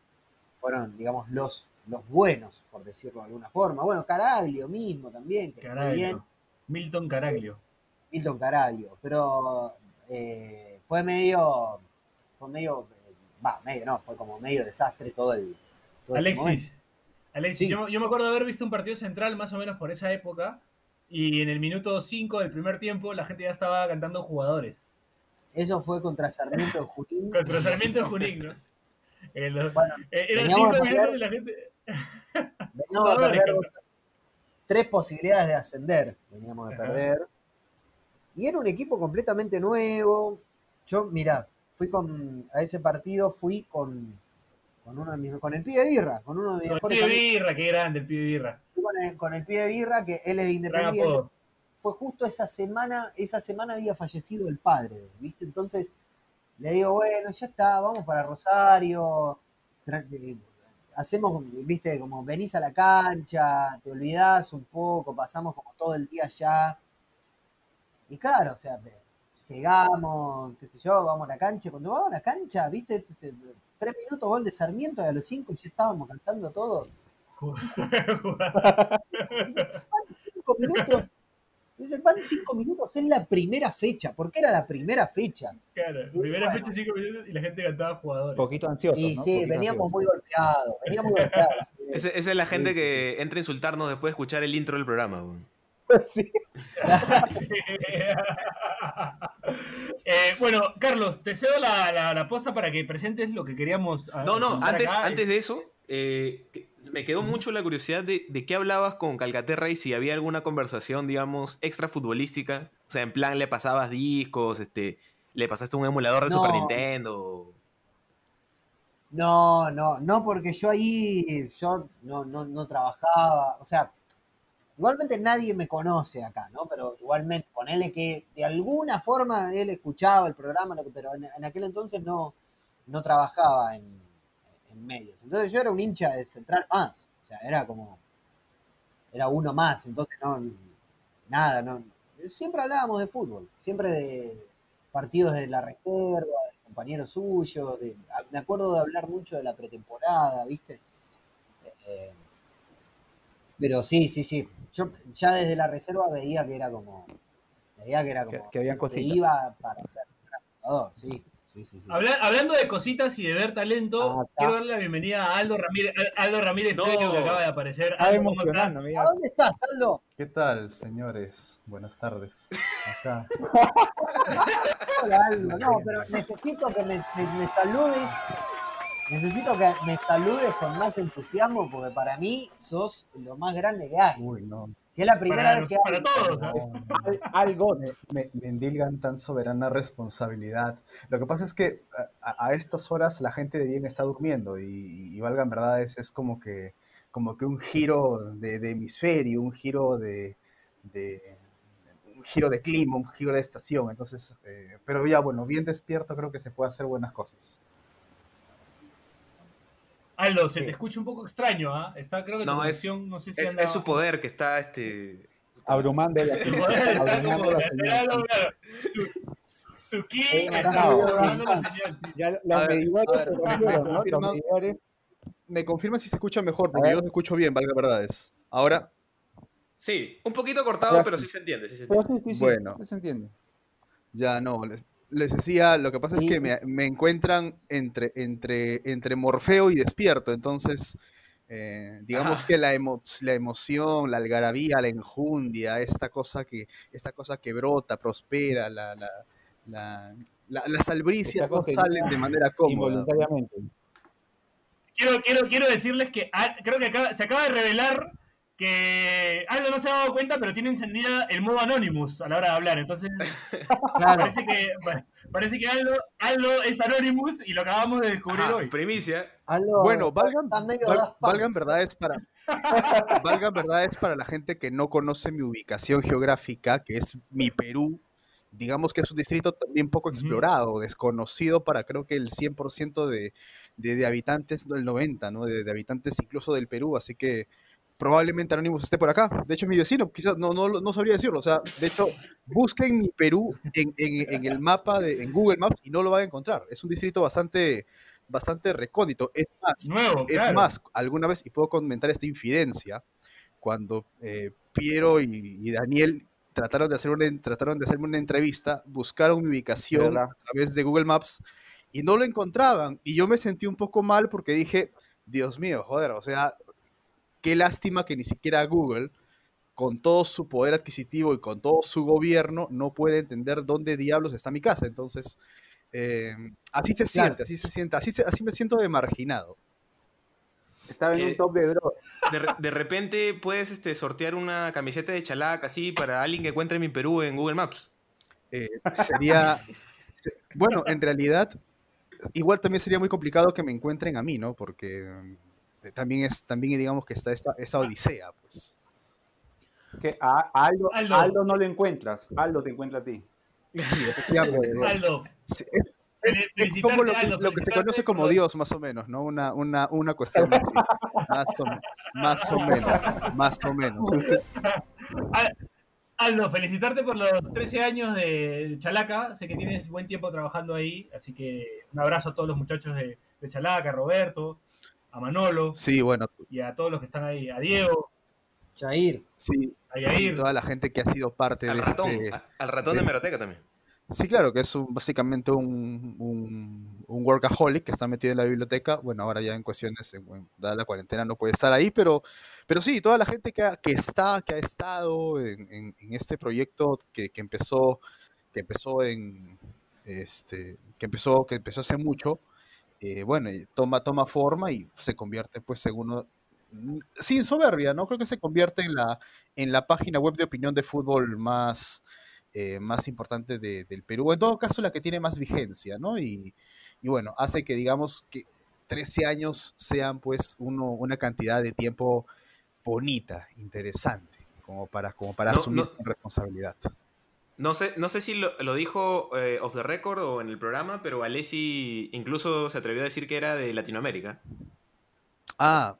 fueron, digamos, los, los buenos, por decirlo de alguna forma. Bueno, Caraglio mismo también, que fue bien. Caraglio. Milton Caraglio. Milton Caraglio, pero eh, fue medio, fue medio, va, medio no, fue como medio desastre todo el, todo. Alexis. Alexis, Sí. yo, yo me acuerdo de haber visto un partido central más o menos por esa época. Y en el minuto 5 del primer tiempo la gente ya estaba cantando jugadores. Eso fue contra Sarmiento de Junín. Contra Sarmiento de Junín, ¿no? Eh, los- Bueno, eh, eran veníamos 5 a minutos y la gente. Veníamos a jugadores, perder dos- tres posibilidades de ascender, veníamos de Ajá. perder. Y era un equipo completamente nuevo. Yo, mirá, fui con, a ese partido fui con, con uno de mis, con el pibe Birra, con uno de mis El mejores pibe amigos. birra, qué grande el pibe birra. Fui con el, con el pibe Birra, que él es de Independiente. fue justo esa semana, esa semana había fallecido el padre, ¿viste? Entonces le digo, bueno, ya está, vamos para Rosario, eh, hacemos, viste, como venís a la cancha, te olvidás un poco, pasamos como todo el día allá. Y claro, o sea, llegamos, qué sé yo, vamos a la cancha, cuando vamos a la cancha, viste, Este, tres minutos gol de Sarmiento y a los cinco ya estábamos cantando todo. Dice, cinco minutos. Dice, van cinco minutos en la primera fecha, porque era la primera fecha. Claro, Y primera bueno. fecha 5 minutos y la gente cantaba jugadores. Poquito ansioso. Y ¿no? sí, Poquito veníamos ansioso. muy golpeados, veníamos muy golpeados. Esa es la gente Sí, sí, que entra a insultarnos después de escuchar el intro del programa. Sí. Eh, bueno, Carlos, te cedo la, la, la posta para que presentes lo que queríamos. ah, No, no, antes, acá. antes de eso, eh, me quedó mucho la curiosidad de, de qué hablabas con Calcaterra y si había alguna conversación, digamos, extra futbolística. O sea, en plan, le pasabas discos, este, le pasaste un emulador de No. Super Nintendo. No, no, no, porque yo ahí, yo no, no, no trabajaba, o sea, igualmente nadie me conoce acá, ¿no? Pero igualmente, ponele que de alguna forma él escuchaba el programa, pero en, en aquel entonces no, no trabajaba en, en medios. Entonces yo era un hincha de Central más, o sea, era como, era uno más, entonces no, nada, no. Siempre hablábamos de fútbol, siempre de partidos de la reserva, de compañeros suyos, de- a- me acuerdo de hablar mucho de la pretemporada, ¿viste? Eh, pero sí, sí, sí. Yo ya desde la reserva veía que era como, veía que era como, que habían que cositas. iba para ser jugador, sí, sí, sí, sí. Habla- hablando de cositas y de ver talento, Ah, quiero darle la bienvenida a Aldo Ramírez, Aldo Ramírez No. Que acaba de aparecer. Está Aldo. ¿A dónde estás, Aldo? ¿Qué tal, señores? Buenas tardes. Acá. Hola, Aldo. No, pero necesito que me, me- me saludes. Necesito que me saludes con más entusiasmo porque para mí sos lo más grande que hay. Uy, no. Si es la primera Para, vez que para hablo. todos. no. Algo. Me, me- me endilgan tan soberana responsabilidad. Lo que pasa es que a, a estas horas la gente de bien está durmiendo y, y valgan verdades, es como que, como que un giro de, de hemisferio, un giro de, de- un giro de clima, un giro de estación. Entonces, eh, pero ya bueno, bien despierto creo que se puede hacer buenas cosas. Aldo, se Sí. te escucha un poco extraño, ¿ah? Está, creo que tu No, es, conexión, no sé si es, anda- es su poder que está, este... Abrumando la Su poder está abrumando como- la señal. Eh, los me-. Los confirma- si se escucha mejor, porque yo ver. lo escucho bien, valga verdades. Ahora, Sí, un poquito cortado, pero sí. se entiende. Sí se entiende. sí, sí, sí, Bueno. se entiende. Ya no, les, decía, lo que pasa es que me, me encuentran entre, entre, entre Morfeo y despierto, entonces eh, digamos Ajá. que la, emo- la emoción, la algarabía, la enjundia, esta cosa que, esta cosa que brota, prospera, la, la, la, la- las albricias no salen de manera cómoda. Involuntariamente. Quiero, quiero, quiero decirles que ah, creo que acaba- se acaba de revelar que Aldo no se ha dado cuenta, pero tiene encendida el modo Anonymous a la hora de hablar. Entonces, Claro. parece que, pa- parece que Aldo, Aldo es Anonymous y lo acabamos de descubrir Ajá, hoy. primicia. Aldo, Bueno, valgan, val- valgan verdades para valgan verdades para la gente que no conoce mi ubicación geográfica, que es mi Perú. Digamos que es un distrito también poco explorado, desconocido para creo que el 100% de, de, de habitantes, no el 90%, ¿no? De, de habitantes incluso del Perú, así que probablemente Anonymous esté por acá. De hecho, mi vecino, quizás no, no, no sabría decirlo. O sea, de hecho, busquen mi Perú en, en- en el mapa, de, en Google Maps y no lo van a encontrar. Es un distrito bastante, bastante recóndito. Es más, Nuevo, es claro. más, alguna vez, y puedo comentar esta infidencia, cuando eh, Piero y, y Daniel trataron de, hacer una, trataron de hacerme una entrevista, buscaron mi ubicación ¿Verdad? a través de Google Maps y no lo encontraban. Y yo me sentí un poco mal porque dije, Dios mío, joder, o sea, qué lástima que ni siquiera Google, con todo su poder adquisitivo y con todo su gobierno, no puede entender dónde diablos está mi casa. Entonces, eh, así se Claro. siente, así se siente, así, se- así me siento de marginado. Estaba en Eh, un top de drogas. De, re- de repente puedes este, sortear una camiseta de chalaca así para alguien que encuentre mi Perú en Google Maps. Eh, sería, se- bueno, en realidad, igual también sería muy complicado que me encuentren a mí, ¿no? Porque eh, también es, también digamos que está esa, esa odisea, pues. Que a, a Aldo, Aldo. no lo encuentras, Aldo te encuentra a ti. Sí, efectivamente. Aldo, Sí, es- fel- es como lo que, Aldo, lo que se conoce como Dios, más o menos, ¿no? Una, una, una cuestión así. Más o, más o menos, más o menos. Al- Aldo, felicitarte por los 13 años de Chalaca. Sé que tienes buen tiempo trabajando ahí, así que un abrazo a todos los muchachos de, de Chalaca, Roberto, a Manolo Sí, bueno, y a todos los que están ahí, a Diego, Jair. sí, a sí, toda la gente que ha sido parte Al de ratón, este... a- al ratón de de- Meroteca también. Sí, claro, que es un, básicamente un, un, un workaholic que está metido en la biblioteca. Bueno, ahora ya en cuestiones, en- bueno, dada la cuarentena no puede estar ahí, pero, pero sí, toda la gente que, ha- que está, que ha estado en, en- en este proyecto que, que empezó, que empezó en, este, que empezó, que empezó hace mucho, eh, bueno, toma, toma forma y se convierte pues uno, mm, sin soberbia, ¿no? Creo que se convierte en la, en la página web de opinión de fútbol más, eh, más importante de- del Perú. En todo caso, la que tiene más vigencia, ¿no? Y, y bueno, hace que digamos que 13 años sean pues uno, una cantidad de tiempo bonita, interesante, como para, como para No, asumir no. responsabilidad. No sé, no sé si lo, lo dijo eh, off the record o en el programa, pero Alessi incluso se atrevió a decir que era de Latinoamérica. Ah,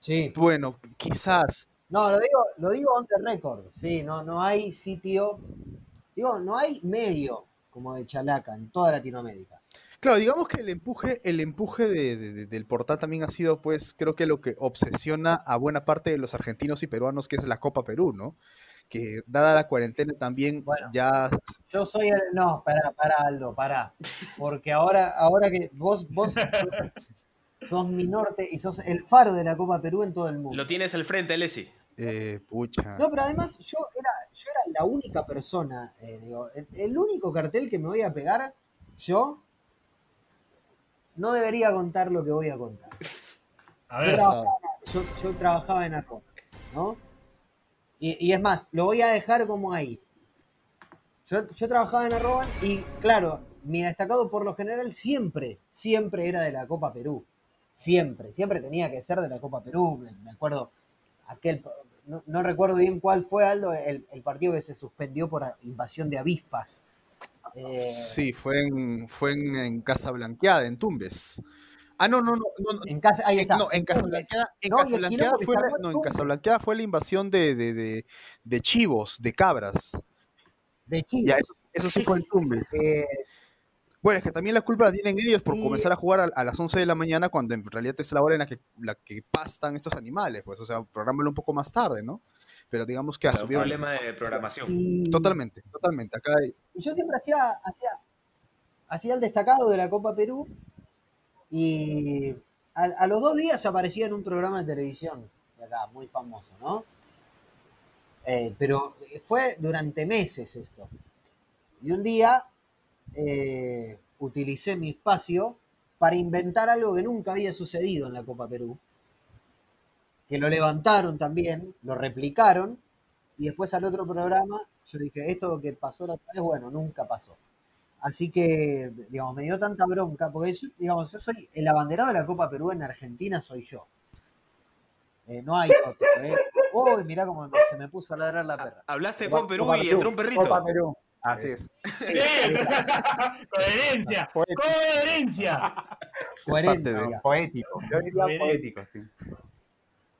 Sí. bueno, quizás. No, lo digo, lo digo on the record. Sí, no, no hay sitio. Digo, no hay medio como de Chalaca en toda Latinoamérica. Claro, digamos que el empuje, el empuje de- de- de- del portal también ha sido, pues, creo que lo que obsesiona a buena parte de los argentinos y peruanos, que es la Copa Perú, ¿no? Que dada la cuarentena también Bueno. ya Yo soy el. No, para, para, Aldo, para. Porque ahora, ahora que vos, vos sos, mi norte y sos el faro de la Copa Perú en todo el mundo. Lo tienes al frente, Alessi. eh, pucha. No, pero además yo era, yo era la única persona, eh, digo, el, el único cartel que me voy a pegar, yo no debería contar lo que voy a contar. A Yo ver, trabajaba, yo, yo trabajaba en Arroba, ¿no? Y, es más, lo voy a dejar como ahí. Yo, trabajaba en Arroba y, claro, mi destacado por lo general siempre, siempre era de la Copa Perú. Siempre, siempre tenía que ser de la Copa Perú. Me, acuerdo, aquel, no, recuerdo bien cuál fue, Aldo, el, partido que se suspendió por invasión de avispas. Eh, Sí, fue en, fue en Casa Blanqueada, en Tumbes. Ah, no, no, no, no, no, En casa, ahí en- está. no, en Casablanqueada, en No, Casablanqueada fue, la- no, en. Casablanqueada fue la invasión de, de, de, de chivos, de cabras. De Chile. Ya, eso, eso sí fue en Tumbes. Eh, Bueno, es que también la culpa la tienen ellos por Y- comenzar a jugar a, a las 11 de la mañana cuando en realidad es la hora en la que, la que pastan estos animales, pues, o sea, programarlo un poco más tarde, ¿no? Pero digamos que asumieron... problema de programación. y, Totalmente, totalmente. Acá hay- y yo siempre hacía, hacía, hacía el destacado de la Copa Perú y a, los dos días aparecía en un programa de televisión muy famoso, ¿no? Eh, pero fue durante meses esto. Y un día eh, utilicé mi espacio para inventar algo que nunca había sucedido en la Copa Perú, que lo levantaron también, lo replicaron, y después al otro programa yo dije, esto que pasó la otra vez, bueno, nunca pasó. Así que, digamos, me dio tanta bronca, porque yo, digamos, yo soy el abanderado de la Copa Perú en Argentina, soy yo. Eh, no hay otro, ¿eh? Uy, mirá cómo se me puso a ladrar la perra. Hablaste Juan Perú Copa y entró un perrito. Copa Perú. Así es. ¡Bien! ¡Coherencia! Poético. ¡Coherencia! Coherente. Poético. Yo diría Poético. poético, sí.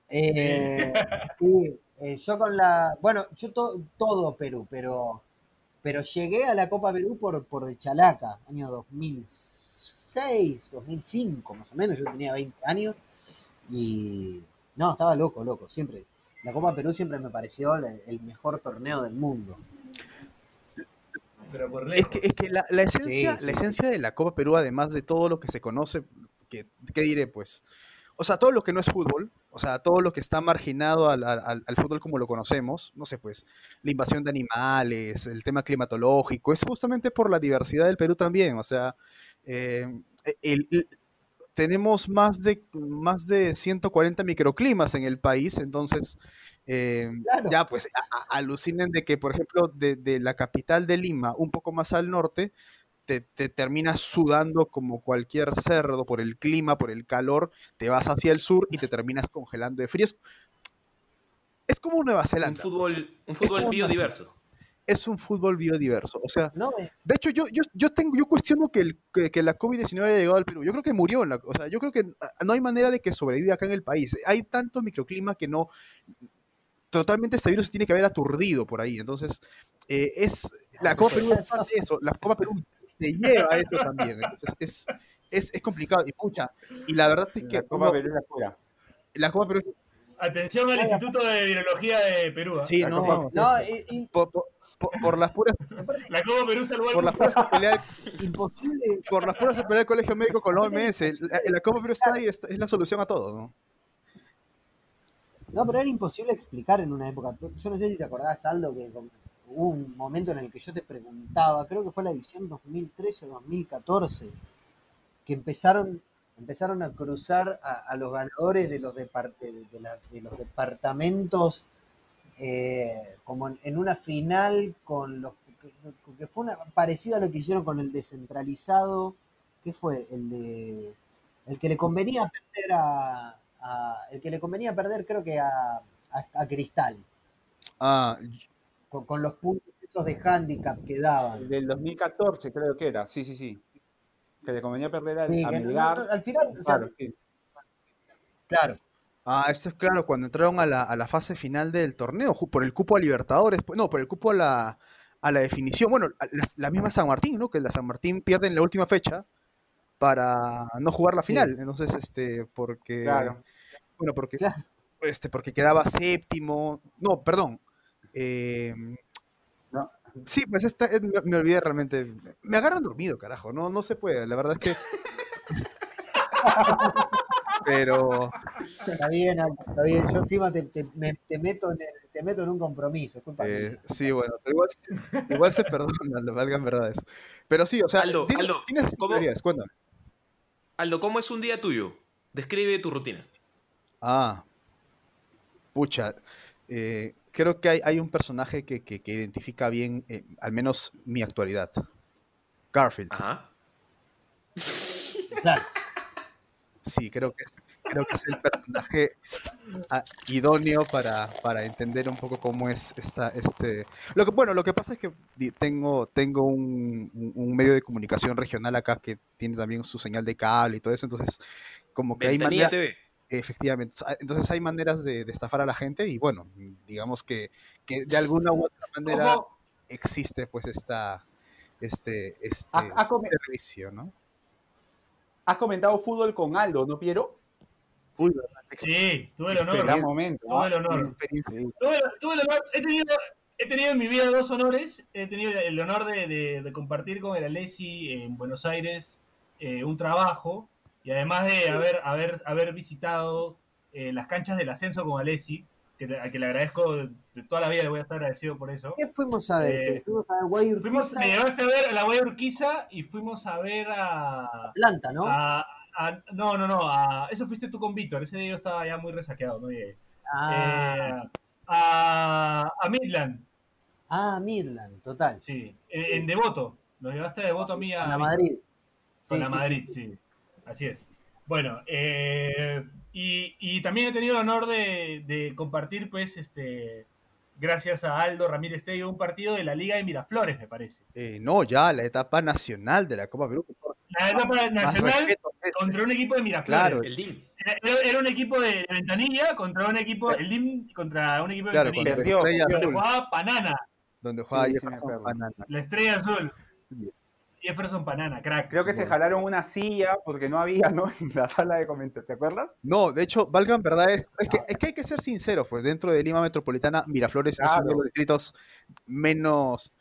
Eh, sí, eh, yo con la. Bueno, yo to- todo Perú, pero pero llegué a la Copa Perú por, por de Chalaca, año 2006, 2005, más o menos. Yo tenía 20 años y. No, estaba loco, loco. Siempre. La Copa Perú siempre me pareció el, el mejor torneo del mundo. Pero por Es que, es que la, la esencia, sí, la sí. esencia de la Copa Perú, además de todo lo que se conoce, que, ¿qué diré? Pues, o sea, todo lo que no es fútbol, o sea, todo lo que está marginado al, al- al- al fútbol como lo conocemos, no sé, pues, la invasión de animales, el tema climatológico, es justamente por la diversidad del Perú también, o sea, eh, el- el- tenemos más de, más de 140 microclimas en el país, entonces, eh, Claro. ya pues a- a- alucinen de que, por ejemplo, de, de la capital de Lima, un poco más al norte, te, te terminas sudando como cualquier cerdo por el clima, por el calor, te vas hacia el sur y te terminas congelando de frío. Es, es como Nueva Un Zelanda. fútbol, un fútbol como- biodiverso. Es un fútbol biodiverso. O sea, No, es- de hecho, yo, yo, yo, tengo, yo cuestiono que, el- que, que la COVID-19 haya llegado al Perú. Yo creo que murió. En la, o sea, yo creo que ah, no hay manera de que sobreviva acá en el país. Hay tanto microclima que no. Totalmente este virus se tiene que haber aturdido por ahí. Entonces, eh, es. La Copa Perú es parte de eso. La Copa Perú te lleva a eso también. Entonces, es, es, es complicado. Y pucha, y la verdad es que La Copa uno- Perú es la pura. la Copa Perú Atención al. Instituto de Virología de Perú. ¿ah? Sí, La no. Copa- No, i- i- Por, por- por- por las puras, La Copa Perú salvó al por las puras se pelea, imposible. por las puras se pelea el Colegio Médico con la OMS. La, la Copa Perú está ahí, es, es la solución a todo, ¿no? No, pero era imposible explicar en una época. Yo no sé si te acordás, Aldo, que hubo un momento en el que yo te preguntaba, creo que fue la edición 2013 o 2014, que empezaron, empezaron a cruzar a, los ganadores de los, de, los departamentos eh, como en, una final con los que, que fue una, parecido a lo que hicieron con el descentralizado, ¿qué fue? El de el que le convenía perder a, el que le convenía perder creo que a, a- a Cristal, Ah, con, con los puntos esos de handicap que daban. Del 2014 creo que era, sí, sí, sí. Que le convenía perder a, Sí, a que no- Melgar. no- al final, o sea, Claro, sí. claro, ah, esto es claro, cuando entraron a la, a la fase final del torneo, por el cupo a Libertadores, pues, no, por el cupo a la, a la definición. Bueno, la, la misma San Martín, ¿no? Que la San Martín pierde en la última fecha para no jugar la Sí. final. Entonces, este, porque. Claro. Bueno, porque, Claro. este, porque quedaba séptimo. No, perdón. Eh, No. Sí, pues esta, me, me olvidé realmente. Me agarran dormido, carajo. No, no se puede. La verdad es que. Pero. está bien, Aldo, está bien. Yo encima te, te- me- te meto, en el- te meto en un compromiso, eh, sí, bueno, pero igual, se- igual se perdona, le valgan verdades. Pero sí, o sea, Aldo, tienes, Aldo, tienes ¿cómo? teorías, cuéntame. Aldo, ¿cómo es un día tuyo? Describe tu rutina. Ah, pucha. eh, creo que hay, hay un personaje que, que- que identifica bien, eh, al menos mi actualidad. Garfield. Ajá. Claro. Sí, creo que es, creo que es el personaje ah, idóneo para, para entender un poco cómo es esta, este. Lo que, bueno, lo que pasa es que tengo, tengo un, un- medio de comunicación regional acá que tiene también su señal de cable y todo eso, entonces como que hay Ventanilla manera, TV. Efectivamente, entonces hay maneras de, de estafar a la gente y bueno, digamos que, que de alguna u otra manera existe pues esta, este, este, Ha- ha come- servicio, ¿no? Has comentado fútbol con Aldo, ¿no, Piero? Ex- sí, tuve el honor. Gran momento. Tuve el honor. experiencia. Sí. Tuve, tuve el honor, he tenido, he tenido en mi vida dos honores. He tenido el honor de, de- de compartir con el Alessi en Buenos Aires eh, un trabajo y además de haber, haber, haber visitado eh, las canchas del ascenso con Alessi, que, a que le agradezco de, de toda la vida, le voy a estar agradecido por eso. ¿Qué fuimos a ver? Eh, fuimos a ver Guay Fuimos, me llevaste a ver a la Guaya Urquiza y fuimos a ver a, Atlanta, ¿no? a- a- no, no, no, a- eso fuiste tú con Víctor, ese día yo estaba ya muy resaqueado, no llegué. Ah, Eh, a, a Midland, ah, Midland, total. sí, en, en Devoto, nos llevaste de Devoto a mí a, A la. Madrid. Sí, la sí, Madrid, sí. sí. Así es. Bueno, eh, y, y también he tenido el honor de, de compartir, pues, este, gracias a Aldo Ramírez Tello, un partido de la Liga de Miraflores, me parece. Eh, no, ya la etapa nacional de la Copa Perú. La etapa nacional respeto, eh, contra un equipo de Miraflores. Claro. El DIM. Era, era un equipo de Ventanilla contra un equipo, el DIM contra un equipo de Claro, Ventanilla. Perdió. Donde jugaba Panana, donde juega Sí, la estrella azul. Jefferson Panana, crack. Creo que se jalaron una silla porque no había, ¿no? En la sala de comentarios, ¿te acuerdas? No, de hecho, valgan verdades. Es que, es que hay que ser sinceros, pues dentro de Lima Metropolitana, Miraflores es uno de los distritos menos,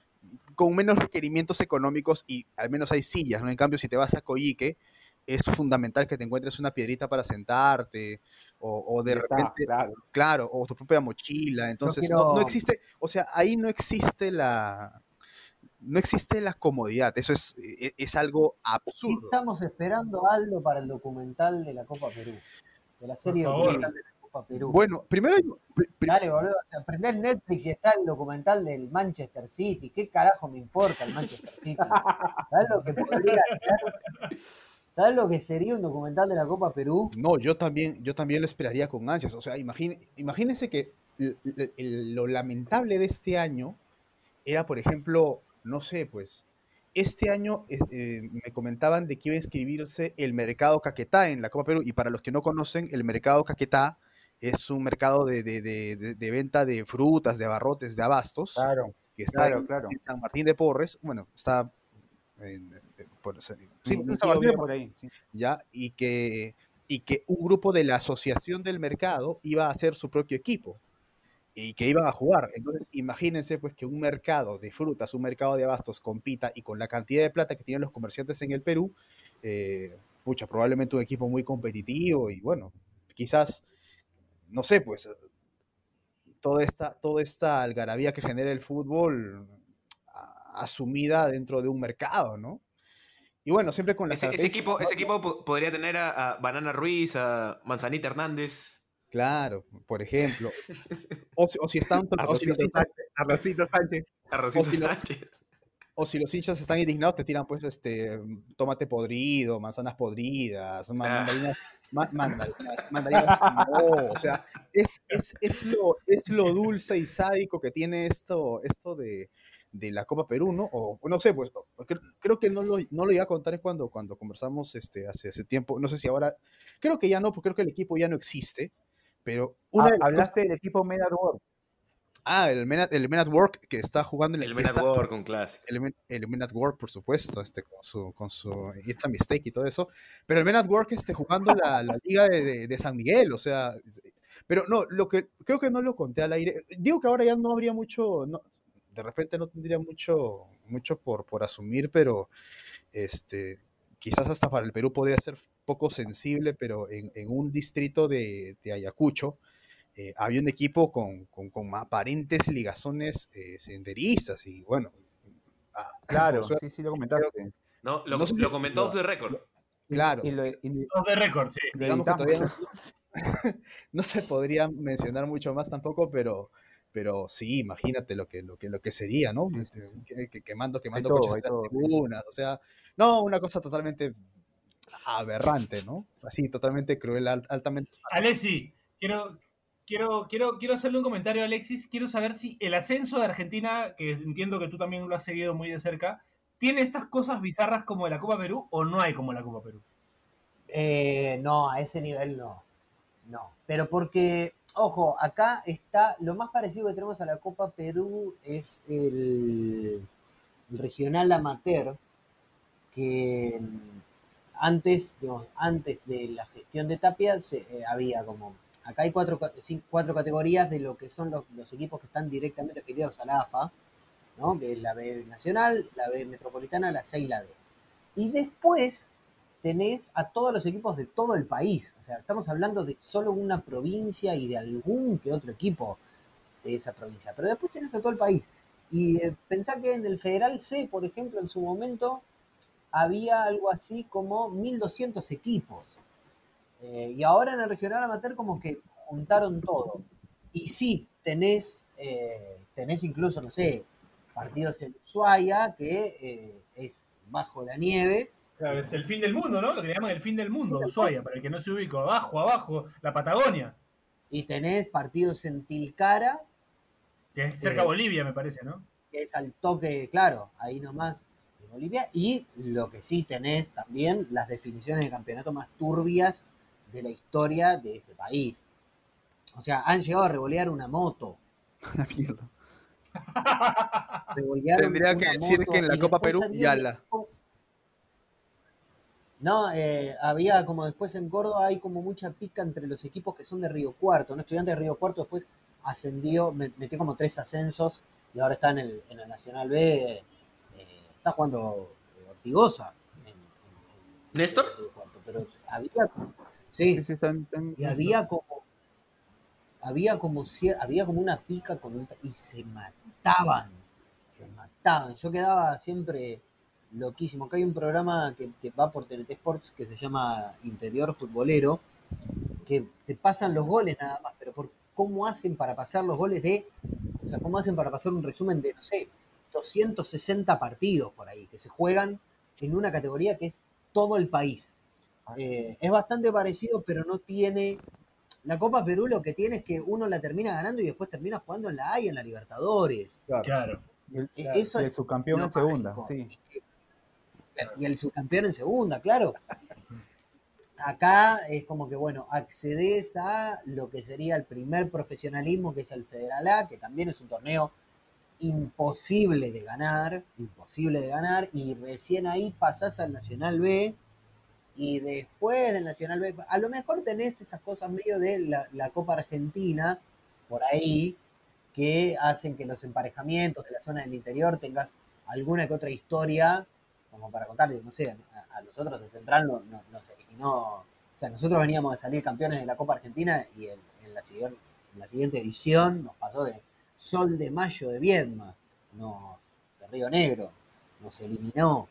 con menos requerimientos económicos y al menos hay sillas, ¿no? En cambio, si te vas a Coyique, es fundamental que te encuentres una piedrita para sentarte o, o de está, repente, claro. claro, o tu propia mochila. Entonces, no existe, o sea, ahí no existe la, no existe la comodidad. Eso es, e- es algo ¿Qué absurdo. estamos esperando, Aldo, para el documental de la Copa Perú? De la serie documental de la Copa Perú. Bueno, primero, pri- Dale, boludo. O sea, Netflix y está el documental del Manchester City. ¿Qué carajo me importa el Manchester City? ¿Sabes lo que podría ser? ¿Sabes lo que sería un documental de la Copa Perú? No, yo también, yo también lo esperaría con ansias. O sea, imagine- imagínense que lo lamentable de este año era, por ejemplo, no sé, pues, este año eh, eh, me comentaban de que iba a inscribirse el mercado Caquetá en la Copa Perú. Y para los que no conocen, el mercado Caquetá es un mercado de, de- de- de- venta de frutas, de abarrotes, de abastos, Claro, que está claro, en, claro. en San Martín de Porres. Bueno, está en, en- por- sí, en San Martín de por ahí. sí. ¿ya? Y que y que un grupo de la asociación del mercado iba a hacer su propio equipo y que iban a jugar. Entonces, imagínense pues que un mercado de frutas, un mercado de abastos compita y con la cantidad de plata que tienen los comerciantes en el Perú, eh, pucha, probablemente un equipo muy competitivo y bueno, quizás, no sé, pues toda esta, toda esta algarabía que genera el fútbol asumida dentro de un mercado, ¿no? Y bueno, siempre con la ese, equipo, ese equipo podría tener a, Banana Ruiz, a Manzanita Hernández. Claro, por ejemplo. O, si están. Arrocito Sánchez. Arrocito Sánchez. O si los hinchas están indignados, te tiran pues este tomate podrido, manzanas podridas, mandarinas, mandarinas, mandarinas no, o sea, es, es, es, lo, es lo dulce y sádico que tiene esto, esto de, de la Copa Perú, ¿no? O no sé, pues creo, que no lo, no lo iba a contar cuando, cuando conversamos este, hace, hace tiempo, no sé si ahora, creo que ya no, porque creo que el equipo ya no existe, pero una ah, Hablaste del equipo Men at Work. Ah, el Men, at, el Men Work que está jugando en el, el Men at Work con clase. El, el Men at Work, por supuesto, este, con, su, con su It's a Mistake y todo eso. Pero el Men at Work este, jugando la, la liga de, de, San Miguel, o sea. Pero no, lo que creo que no lo conté al aire. Digo que ahora ya no habría mucho. No, de repente no tendría mucho, mucho por, por asumir, pero este, quizás hasta para el Perú podría ser poco sensible, pero en, un distrito de, Ayacucho eh, había un equipo con, aparentes ligazones eh, senderistas y bueno. Ah, claro, sí, sí lo comentaste. No, lo, lo comentó de récord. Claro. Y de récord, sí. Digamos que todavía no se podría mencionar mucho más tampoco, pero pero sí, imagínate lo que, lo que, lo que sería, ¿no? Este, quemando, quemando coches tribunas, o sea, no, una cosa totalmente aberrante, ¿no? Así, totalmente cruel, altamente... Alexi, quiero, quiero, quiero, quiero hacerle un comentario a Alexis, quiero saber si el ascenso de Argentina, que entiendo que tú también lo has seguido muy de cerca, ¿tiene estas cosas bizarras como la Copa Perú o no hay como la Copa Perú? Eh, no, a ese nivel no. No, pero porque ojo, acá está, lo más parecido que tenemos a la Copa Perú es el, regional amateur, que mm, antes, antes de la gestión de Tapia se, eh, había como, acá hay cuatro, cuatro categorías de lo que son los, equipos que están directamente afiliados a la AFA, ¿no? que es la B Nacional, la B Metropolitana, la C y la D. Y después tenés a todos los equipos de todo el país. O sea, estamos hablando de solo una provincia y de algún que otro equipo de esa provincia. Pero después tenés a todo el país. Y eh, pensá que en el Federal C, por ejemplo, en su momento había algo así como 1200 equipos. Eh, y ahora en el Regional Amateur como que juntaron todo. Y sí, tenés, eh, tenés incluso, no sé, partidos en Ushuaia, que es bajo la nieve, Claro, es el fin del mundo, ¿no? Lo que le llaman el fin del mundo, Ushuaia, para el que no se ubica, abajo, abajo, la Patagonia. Y tenés partidos en Tilcara. Que es cerca de eh, Bolivia, me parece, ¿no? Que es al toque, claro, ahí nomás de Bolivia. Y lo que sí tenés también, las definiciones de campeonato más turbias de la historia de este país. O sea, han llegado a revolear una moto. Una mierda. Tendría que decir que en la Copa Perú ya la. No, eh, había como después en Córdoba hay como mucha pica entre los equipos que son de Río Cuarto. Un estudiante de Río Cuarto después ascendió, metió como tres ascensos y ahora está en, el, en la Nacional B. Eh, está jugando eh, Ortigosa. ¿Néstor? pero había, sí, y había como había como había como una pica con y se mataban, se mataban. Yo quedaba siempre loquísimo. Acá hay un programa que, va por TNT Sports que se llama Interior Futbolero, que te pasan los goles nada más, pero por cómo hacen para pasar los goles de, o sea, cómo hacen para pasar un resumen de, no sé, 260 partidos por ahí, que se juegan en una categoría que es todo el país. Eh, es bastante parecido, pero no tiene... La Copa Perú lo que tiene es que uno la termina ganando y después termina jugando en la A y en la Libertadores. Claro. Eso es su campeón en segunda, sí y el subcampeón en segunda, claro. Acá es como que, bueno, accedes a lo que sería el primer profesionalismo, que es el Federal A, que también es un torneo imposible de ganar, imposible de ganar, y recién ahí pasás al Nacional B, Y después del Nacional B, a lo mejor tenés esas cosas medio de la, la Copa Argentina, por ahí, que hacen que los emparejamientos de la zona del interior tengas alguna que otra historia, como para contar, no sé, a, a nosotros en Central no, no, no sé, y no, o sea, nosotros veníamos de salir campeones de la Copa Argentina y en, en la, siguiente, en la siguiente edición nos pasó de Sol de Mayo de Viedma, nos, de Río Negro, nos eliminó.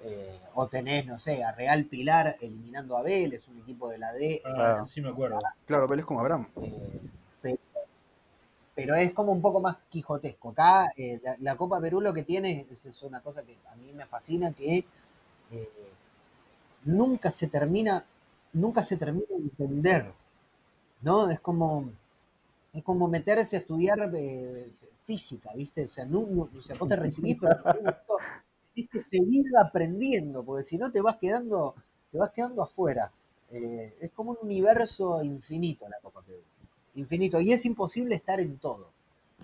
Eh, o tenés, no sé, a Real Pilar eliminando a Vélez, un equipo de la D. Ah, eso sí me acuerdo. Claro, Vélez con Abraham. Eh, pero, es como un poco más quijotesco. Acá eh, la, Copa Perú lo que tiene es, es una cosa que a mí me fascina, que eh, nunca se termina, nunca se termina de entender, ¿no? Es como, es como meterse a estudiar eh, física, ¿viste? O sea, no, o sea, vos te recibís, pero tenés que seguir aprendiendo, porque si no te vas quedando, te vas quedando afuera. Es como un universo infinito la Copa Perú. Infinito. Y es imposible estar en todo.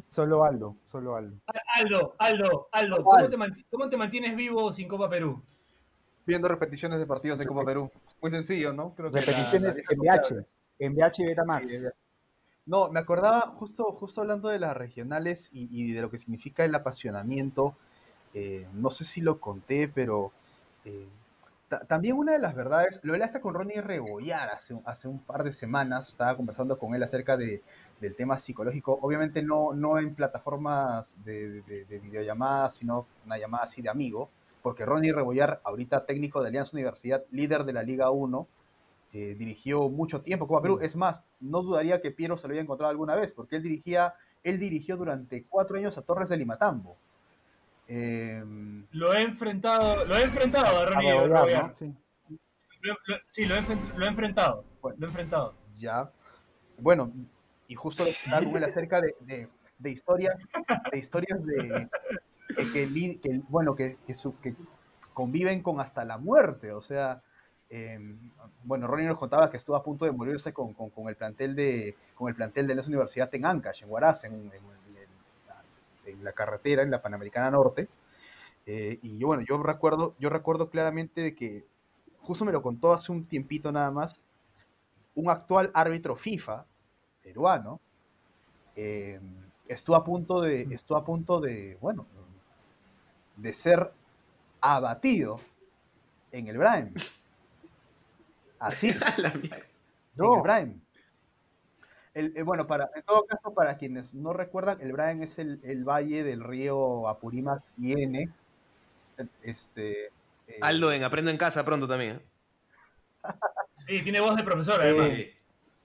Solo Aldo, solo Aldo. Aldo, Aldo, Aldo, ¿Cuál? ¿cómo te, cómo te mantienes vivo sin Copa Perú? Viendo repeticiones de partidos de Copa Perú. Muy sencillo, ¿no? Creo que la- Repeticiones en VH, en VH y Betamax. Sí, No, me acordaba justo, justo hablando de las regionales y, y de lo que significa el apasionamiento. eh, no sé si lo conté, pero eh, también una de las verdades, lo hablaste con Ronnie Rebollar hace, un- hace un par de semanas, estaba conversando con él acerca de, del tema psicológico, obviamente no, no en plataformas de, de, de videollamadas, sino una llamada así de amigo, porque Ronnie Rebollar, ahorita técnico de Alianza Universidad, líder de la Liga 1, eh, dirigió mucho tiempo Copa Perú. Es más, no dudaría que Piero se lo había encontrado alguna vez, porque él dirigía, él dirigió durante cuatro años a Torres de Limatambo. Em, Lo he enfrentado, lo he enfrentado a Ronnie. Sí. Lo- lo- sí, lo he, enfrent- lo he enfrentado. Bueno. Lo he enfrentado. ya. Bueno, y justo él acerca de, de- de historias, de historias de, de que, bueno, que, que, su- que conviven con hasta la muerte. O sea, em, bueno, Ronnie nos contaba que estuvo a punto de morirse con, con- con el plantel de con el plantel de la universidad en Ancash, en Huaraz, en, en- en- la carretera, en la Panamericana Norte. Eh, y yo, bueno, yo recuerdo, yo recuerdo claramente de que, justo me lo contó hace un tiempito nada más, un actual árbitro FIFA peruano eh, estuvo a punto de, estuvo a punto de, bueno, de ser abatido en el Brahim. Así, mierda. en el Brahim. El- el- bueno, para, en todo caso, para quienes no recuerdan, el Brahim es el, el valle del río Apurímac y N. Este, eh, Aldo en Aprendo en Casa pronto también. ¿eh? Sí, tiene voz de profesor, además.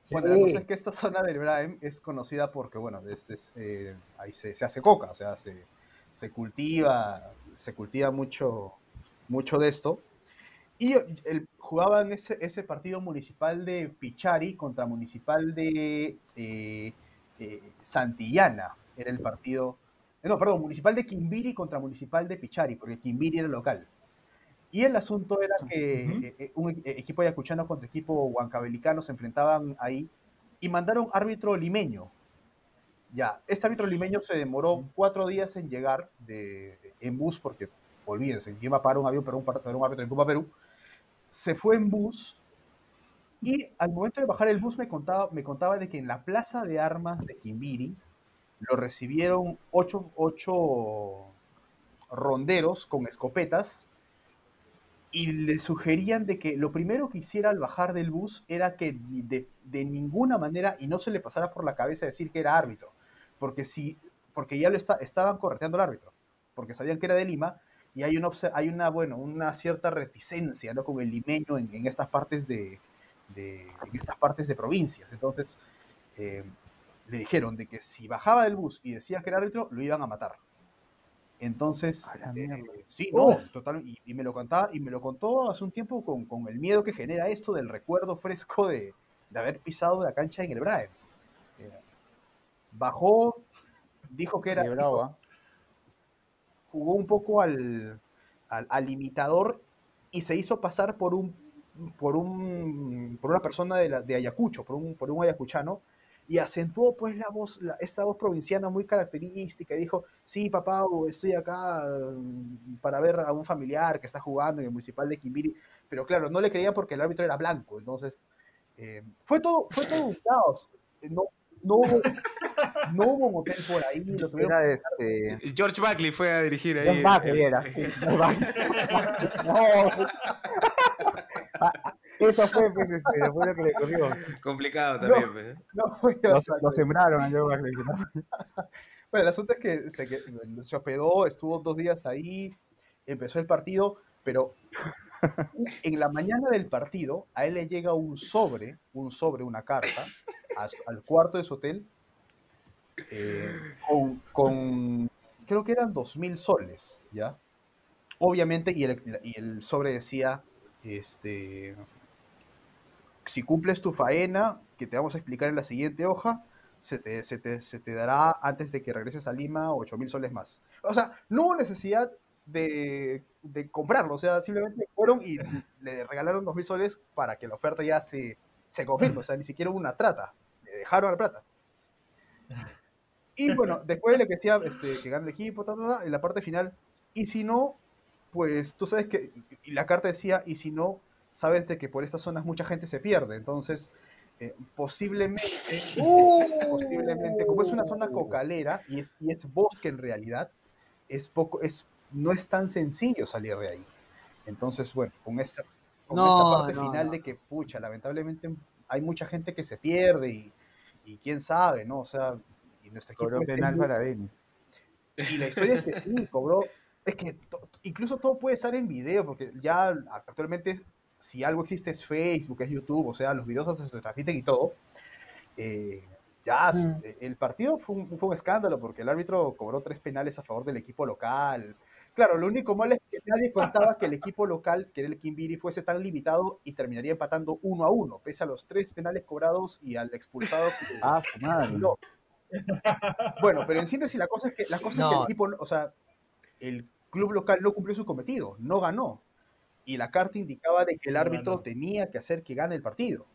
Sí. Bueno, la cosa es que esta zona del Brahim es conocida porque, bueno, es- es, eh, ahí se, se hace coca, o sea, se, se cultiva, se cultiva mucho, mucho de esto. Y el, jugaban ese, ese partido municipal de Pichari contra municipal de eh, eh, Santillana, era el partido, eh, no, perdón, municipal de Quimbiri contra municipal de Pichari, porque Quimbiri era local. Y el asunto era que eh, un e- equipo ayacuchano contra equipo huancabelicano se enfrentaban ahí y mandaron árbitro limeño. Ya, este árbitro limeño se demoró cuatro días en llegar de, en bus, porque olvídense, iba a parar un avión para un, para un árbitro en Copa Perú. Se fue en bus y al momento de bajar el bus me contaba, me contaba de que en la plaza de armas de Quimbiri lo recibieron ocho, ocho ronderos con escopetas y le sugerían de que lo primero que hiciera al bajar del bus era que de, de ninguna manera y no se le pasara por la cabeza decir que era árbitro, porque si porque ya lo está, estaban correteando al árbitro, porque sabían que era de Lima y hay una hay una bueno una cierta reticencia ¿no? con el limeño en, en estas partes de, de- en estas partes de provincias, entonces eh, le dijeron de que si bajaba del bus y decía que era árbitro lo iban a matar. Entonces, eh, sí, no, Uf. total, y, y me lo contaba, y me lo contó hace un tiempo con, con el miedo que genera esto del recuerdo fresco de, de haber pisado la cancha en el Braem. Eh, bajó, dijo que era. Jugó un poco al, al, al imitador y se hizo pasar por un por un por una persona de, la- de Ayacucho, por un, por un ayacuchano, y acentuó pues la voz, la- esta voz provinciana muy característica y dijo, sí, papá, estoy acá mm, para ver a un familiar que está jugando en el municipal de Quimbiri, pero claro, no le creían porque el árbitro era blanco, entonces eh, fue todo, fue todo un caos, no, no, hubo, no hubo un hotel por ahí, lo tuvieron Era este. George Buckley fue a dirigir ahí. John Buckley era. sí. No. Eso fue, pues, este, fue lo que le ocurrió. Complicado también, pues, ¿eh? no fue Lo, sembraron a John Buckley. ¿no? Bueno, el asunto es que se, se hospedó, estuvo dos días ahí, empezó el partido, pero en la mañana del partido a él le llega un sobre, un sobre, una carta, al cuarto de su hotel, eh, con, creo que eran dos mil soles, ¿ya? Obviamente, y el, y el sobre decía, este, si cumples tu faena, que te vamos a explicar en la siguiente hoja, se te, se te- se te dará antes de que regreses a Lima 8 mil soles más. O sea, no hubo necesidad de, de comprarlo, o sea, simplemente fueron y le regalaron 2 mil soles para que la oferta ya se, se confirme, o sea, ni siquiera hubo una trata, le dejaron la plata. Y bueno, después le decía este, que gane el equipo, ta, ta, ta, en la parte final, y si no, pues tú sabes que, y la carta decía, y si no, sabes de que por estas zonas mucha gente se pierde, entonces eh, posiblemente, posiblemente, como es una zona cocalera y es, y es bosque en realidad, es poco, es, no es tan sencillo salir de ahí. Entonces, bueno, con esa, con No, esa parte no, final no. de que, pucha, lamentablemente hay mucha gente que se pierde y, y quién sabe, ¿no? O sea, y nuestro equipo Cobró penal muy- para Denis. y la historia es que sí, cobró. Es que to- incluso todo puede estar en video, porque ya actualmente, si algo existe es Facebook, es YouTube, o sea, los videos hasta se transmiten y todo. Eh, ya Mm. el partido fue un, fue un escándalo, porque el árbitro cobró tres penales a favor del equipo local. Claro, lo único malo es que nadie contaba que el equipo local, que era el Kimbiri, fuese tan limitado y terminaría empatando uno a uno, pese a los tres penales cobrados y al expulsado. que- Ah, su madre. no. Bueno, pero en síntesis la cosa es que la cosa es que el equipo, o sea, el club local no cumplió su cometido, no ganó. Y la carta indicaba de que el No árbitro tenía que hacer que gane el partido.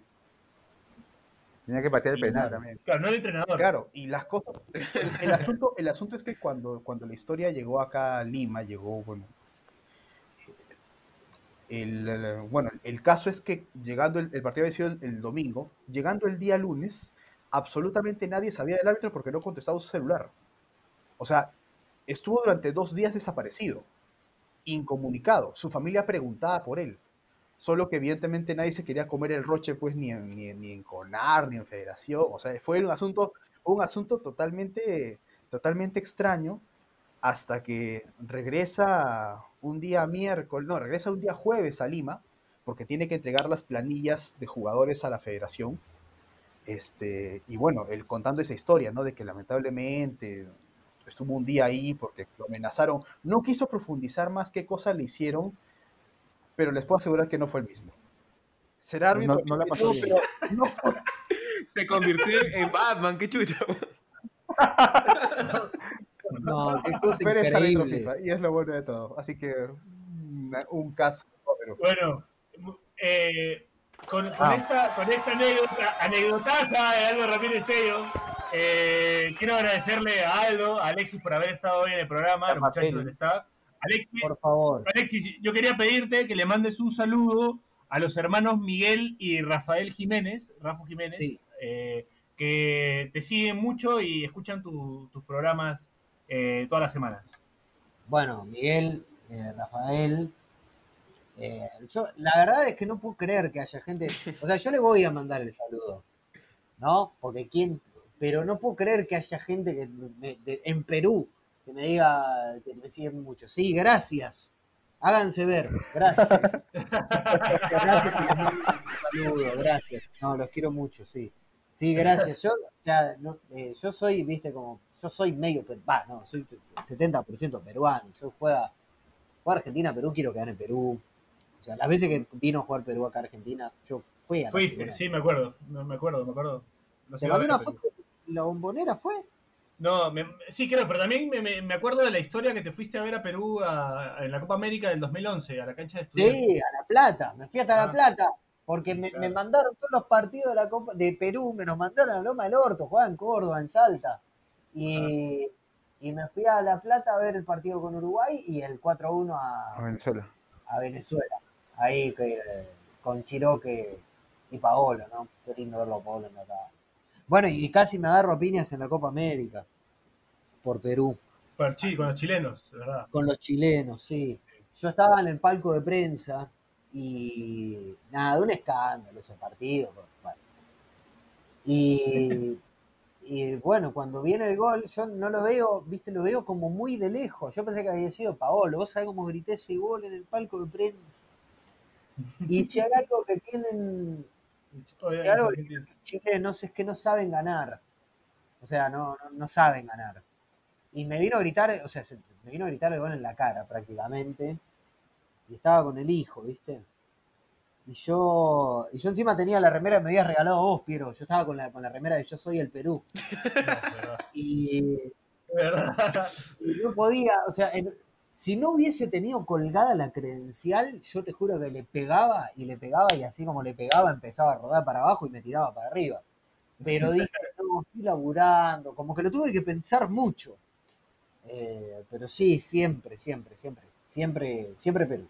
Tenía que patear el penal también. Claro, no el entrenador. Claro, y las cosas. El, el asunto, el asunto es que cuando, cuando la historia llegó acá a Lima, llegó, bueno. El, el- bueno, el caso es que llegando el, el partido había sido el, el domingo, llegando el día lunes, absolutamente nadie sabía del árbitro porque no contestaba su celular. O sea, estuvo durante dos días desaparecido, incomunicado. Su familia preguntaba por él. Solo que evidentemente nadie se quería comer el roche, pues, ni en, ni ni en CONAR, ni en Federación. O sea, fue un asunto, un asunto totalmente, totalmente extraño hasta que regresa un día miércoles, no, regresa un día jueves a Lima, porque tiene que entregar las planillas de jugadores a la federación. Este, y bueno, él contando esa historia, ¿no? De que lamentablemente estuvo un día ahí porque lo amenazaron. No quiso profundizar más qué cosa le hicieron, pero les puedo asegurar que no fue el mismo. Será árbitro, No- no la pasó no, bien. pero no, Se convirtió en Batman, qué chucho. No, qué cosa pero es árbitro increíble. FIFA, y es lo bueno de todo. Así que un, un caso, pero Bueno, eh, con, con Ah. esta, con esta anécdota, anécdotaza de Aldo Ramírez Tello, eh, quiero agradecerle a Aldo, a Alexis por haber estado hoy en el programa, a los muchachos del staff. Alexis, Por favor. Alexis, yo quería pedirte que le mandes un saludo a los hermanos Miguel y Rafael Jiménez, Rafa Jiménez, Sí. eh, que te siguen mucho y escuchan tu- tus programas eh, todas las semanas. Bueno, Miguel, eh, Rafael. yo, la verdad es que no puedo creer que haya gente. O sea, yo le voy a mandar el saludo, ¿no? Porque quién. Pero no puedo creer que haya gente que de- en Perú que me diga que me siguen mucho. Sí, gracias. Háganse ver. Gracias. gracias saludo. Gracias. No, los quiero mucho, sí. Sí, gracias. Yo, sea, no, eh, yo soy, viste, como, yo soy medio, va, no, soy 70% peruano. Yo juega, juega Argentina, Perú, quiero quedar en Perú. O sea, las veces que vino a jugar Perú acá a Argentina, yo fui a Fuiste, sí, me acuerdo, no, me acuerdo, me acuerdo. No ¿Te mandé una foto la bombonera, fue? No, me- sí, creo, pero también me, me- acuerdo de la historia que te fuiste a ver a Perú a- en la Copa América del 2011, a la cancha de estudiantes. Sí, a La Plata, me fui hasta Ah. La Plata. Porque me, me Claro. mandaron todos los partidos de la Copa de Perú, me los mandaron a Loma del Orto, jugaba en Córdoba, en Salta. Y, y me fui a La Plata a ver el partido con Uruguay y el 4-1 A a, Venezuela. a Venezuela. Ahí que, con Chiroque y Paolo, ¿no? Qué lindo verlo a Paolo en la. Bueno, y casi me agarro a piñas en la Copa América por Perú, Con, los chilenos, de verdad. con los chilenos, sí. Yo estaba en el palco de prensa y nada, un escándalo ese partido. bueno. Y, y bueno, cuando viene el gol, yo no lo veo, viste, lo veo como muy de lejos. Yo pensé que había sido Paolo. Vos sabés cómo grité ese gol en el palco de prensa. Y si hay algo que tienen si algo que los chilenos es que no saben ganar. O sea, no, no, no saben ganar. Y me vino a gritar, o sea, se- me vino a gritar el gol en la cara prácticamente. Y estaba con el hijo, ¿viste? Y yo, y yo encima tenía la remera que me habías regalado vos, Piero. Yo estaba con la, con la remera de Yo Soy el Perú. No. Y, y no podía, o sea, en- si no hubiese tenido colgada la credencial, yo te juro que le pegaba y le pegaba y así como le pegaba empezaba a rodar para abajo y me tiraba para arriba. Pero dije, no, estoy laburando, como que lo tuve que pensar mucho. Eh, pero sí, siempre, siempre, siempre, siempre, siempre Perú.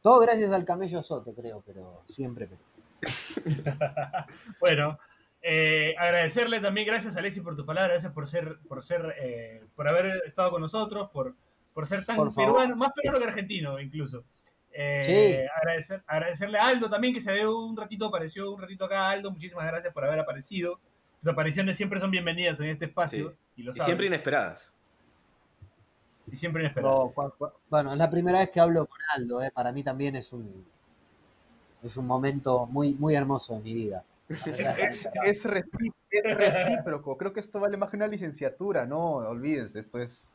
Todo gracias al camello Soto, creo, pero siempre Perú. Bueno, eh, agradecerle también, gracias Alexis por tu palabra, gracias por ser, por ser, eh, por haber estado con nosotros, por, por ser tan Por peruano, más peruano que argentino incluso. Eh, Sí. agradecer, agradecerle a Aldo también, que se ve un ratito, apareció un ratito acá, Aldo, muchísimas gracias por haber aparecido. Tus apariciones siempre son bienvenidas en este espacio. Sí. Y, lo Y sabes, siempre inesperadas. y siempre inesperadas. No, bueno, es la primera vez que hablo con Aldo, eh, para mí también es un, es un momento muy, muy hermoso de mi vida. Es, es recíproco. Creo que esto vale más que una licenciatura, no, olvídense, esto es,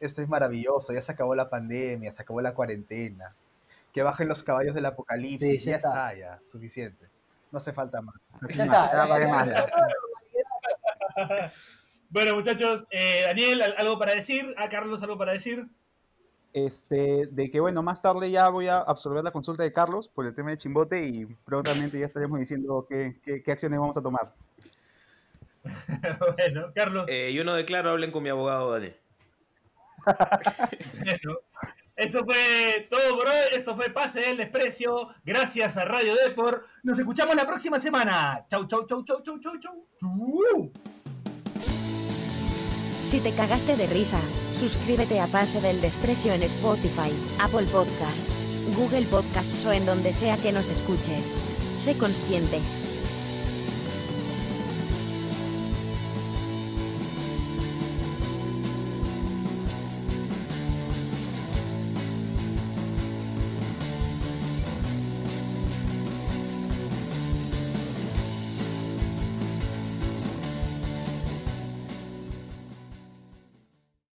esto es maravilloso. Ya se acabó la pandemia, se acabó la cuarentena. Que bajen los caballos del apocalipsis, Sí, ya ya está. está. ya, suficiente. No hace falta más. Ya está. Bueno, muchachos, eh, Daniel, ¿al- ¿algo para decir? A Carlos, ¿algo para decir? Este, de que bueno, más tarde ya voy a absorber la consulta de Carlos por el tema de Chimbote y prontamente ya estaremos diciendo qué, qué- qué acciones vamos a tomar. bueno, Carlos, Eh, yo no declaro, hablen con mi abogado, Daniel. Bueno, esto fue todo por hoy. Esto fue Pase del Desprecio. Gracias a Radio Depor. Nos escuchamos la próxima semana. Chau, chau, chau, chau, chau, chau. Chau. Si te cagaste de risa, suscríbete a Pase del Desprecio en Spotify, Apple Podcasts, Google Podcasts o en donde sea que nos escuches. Sé consciente,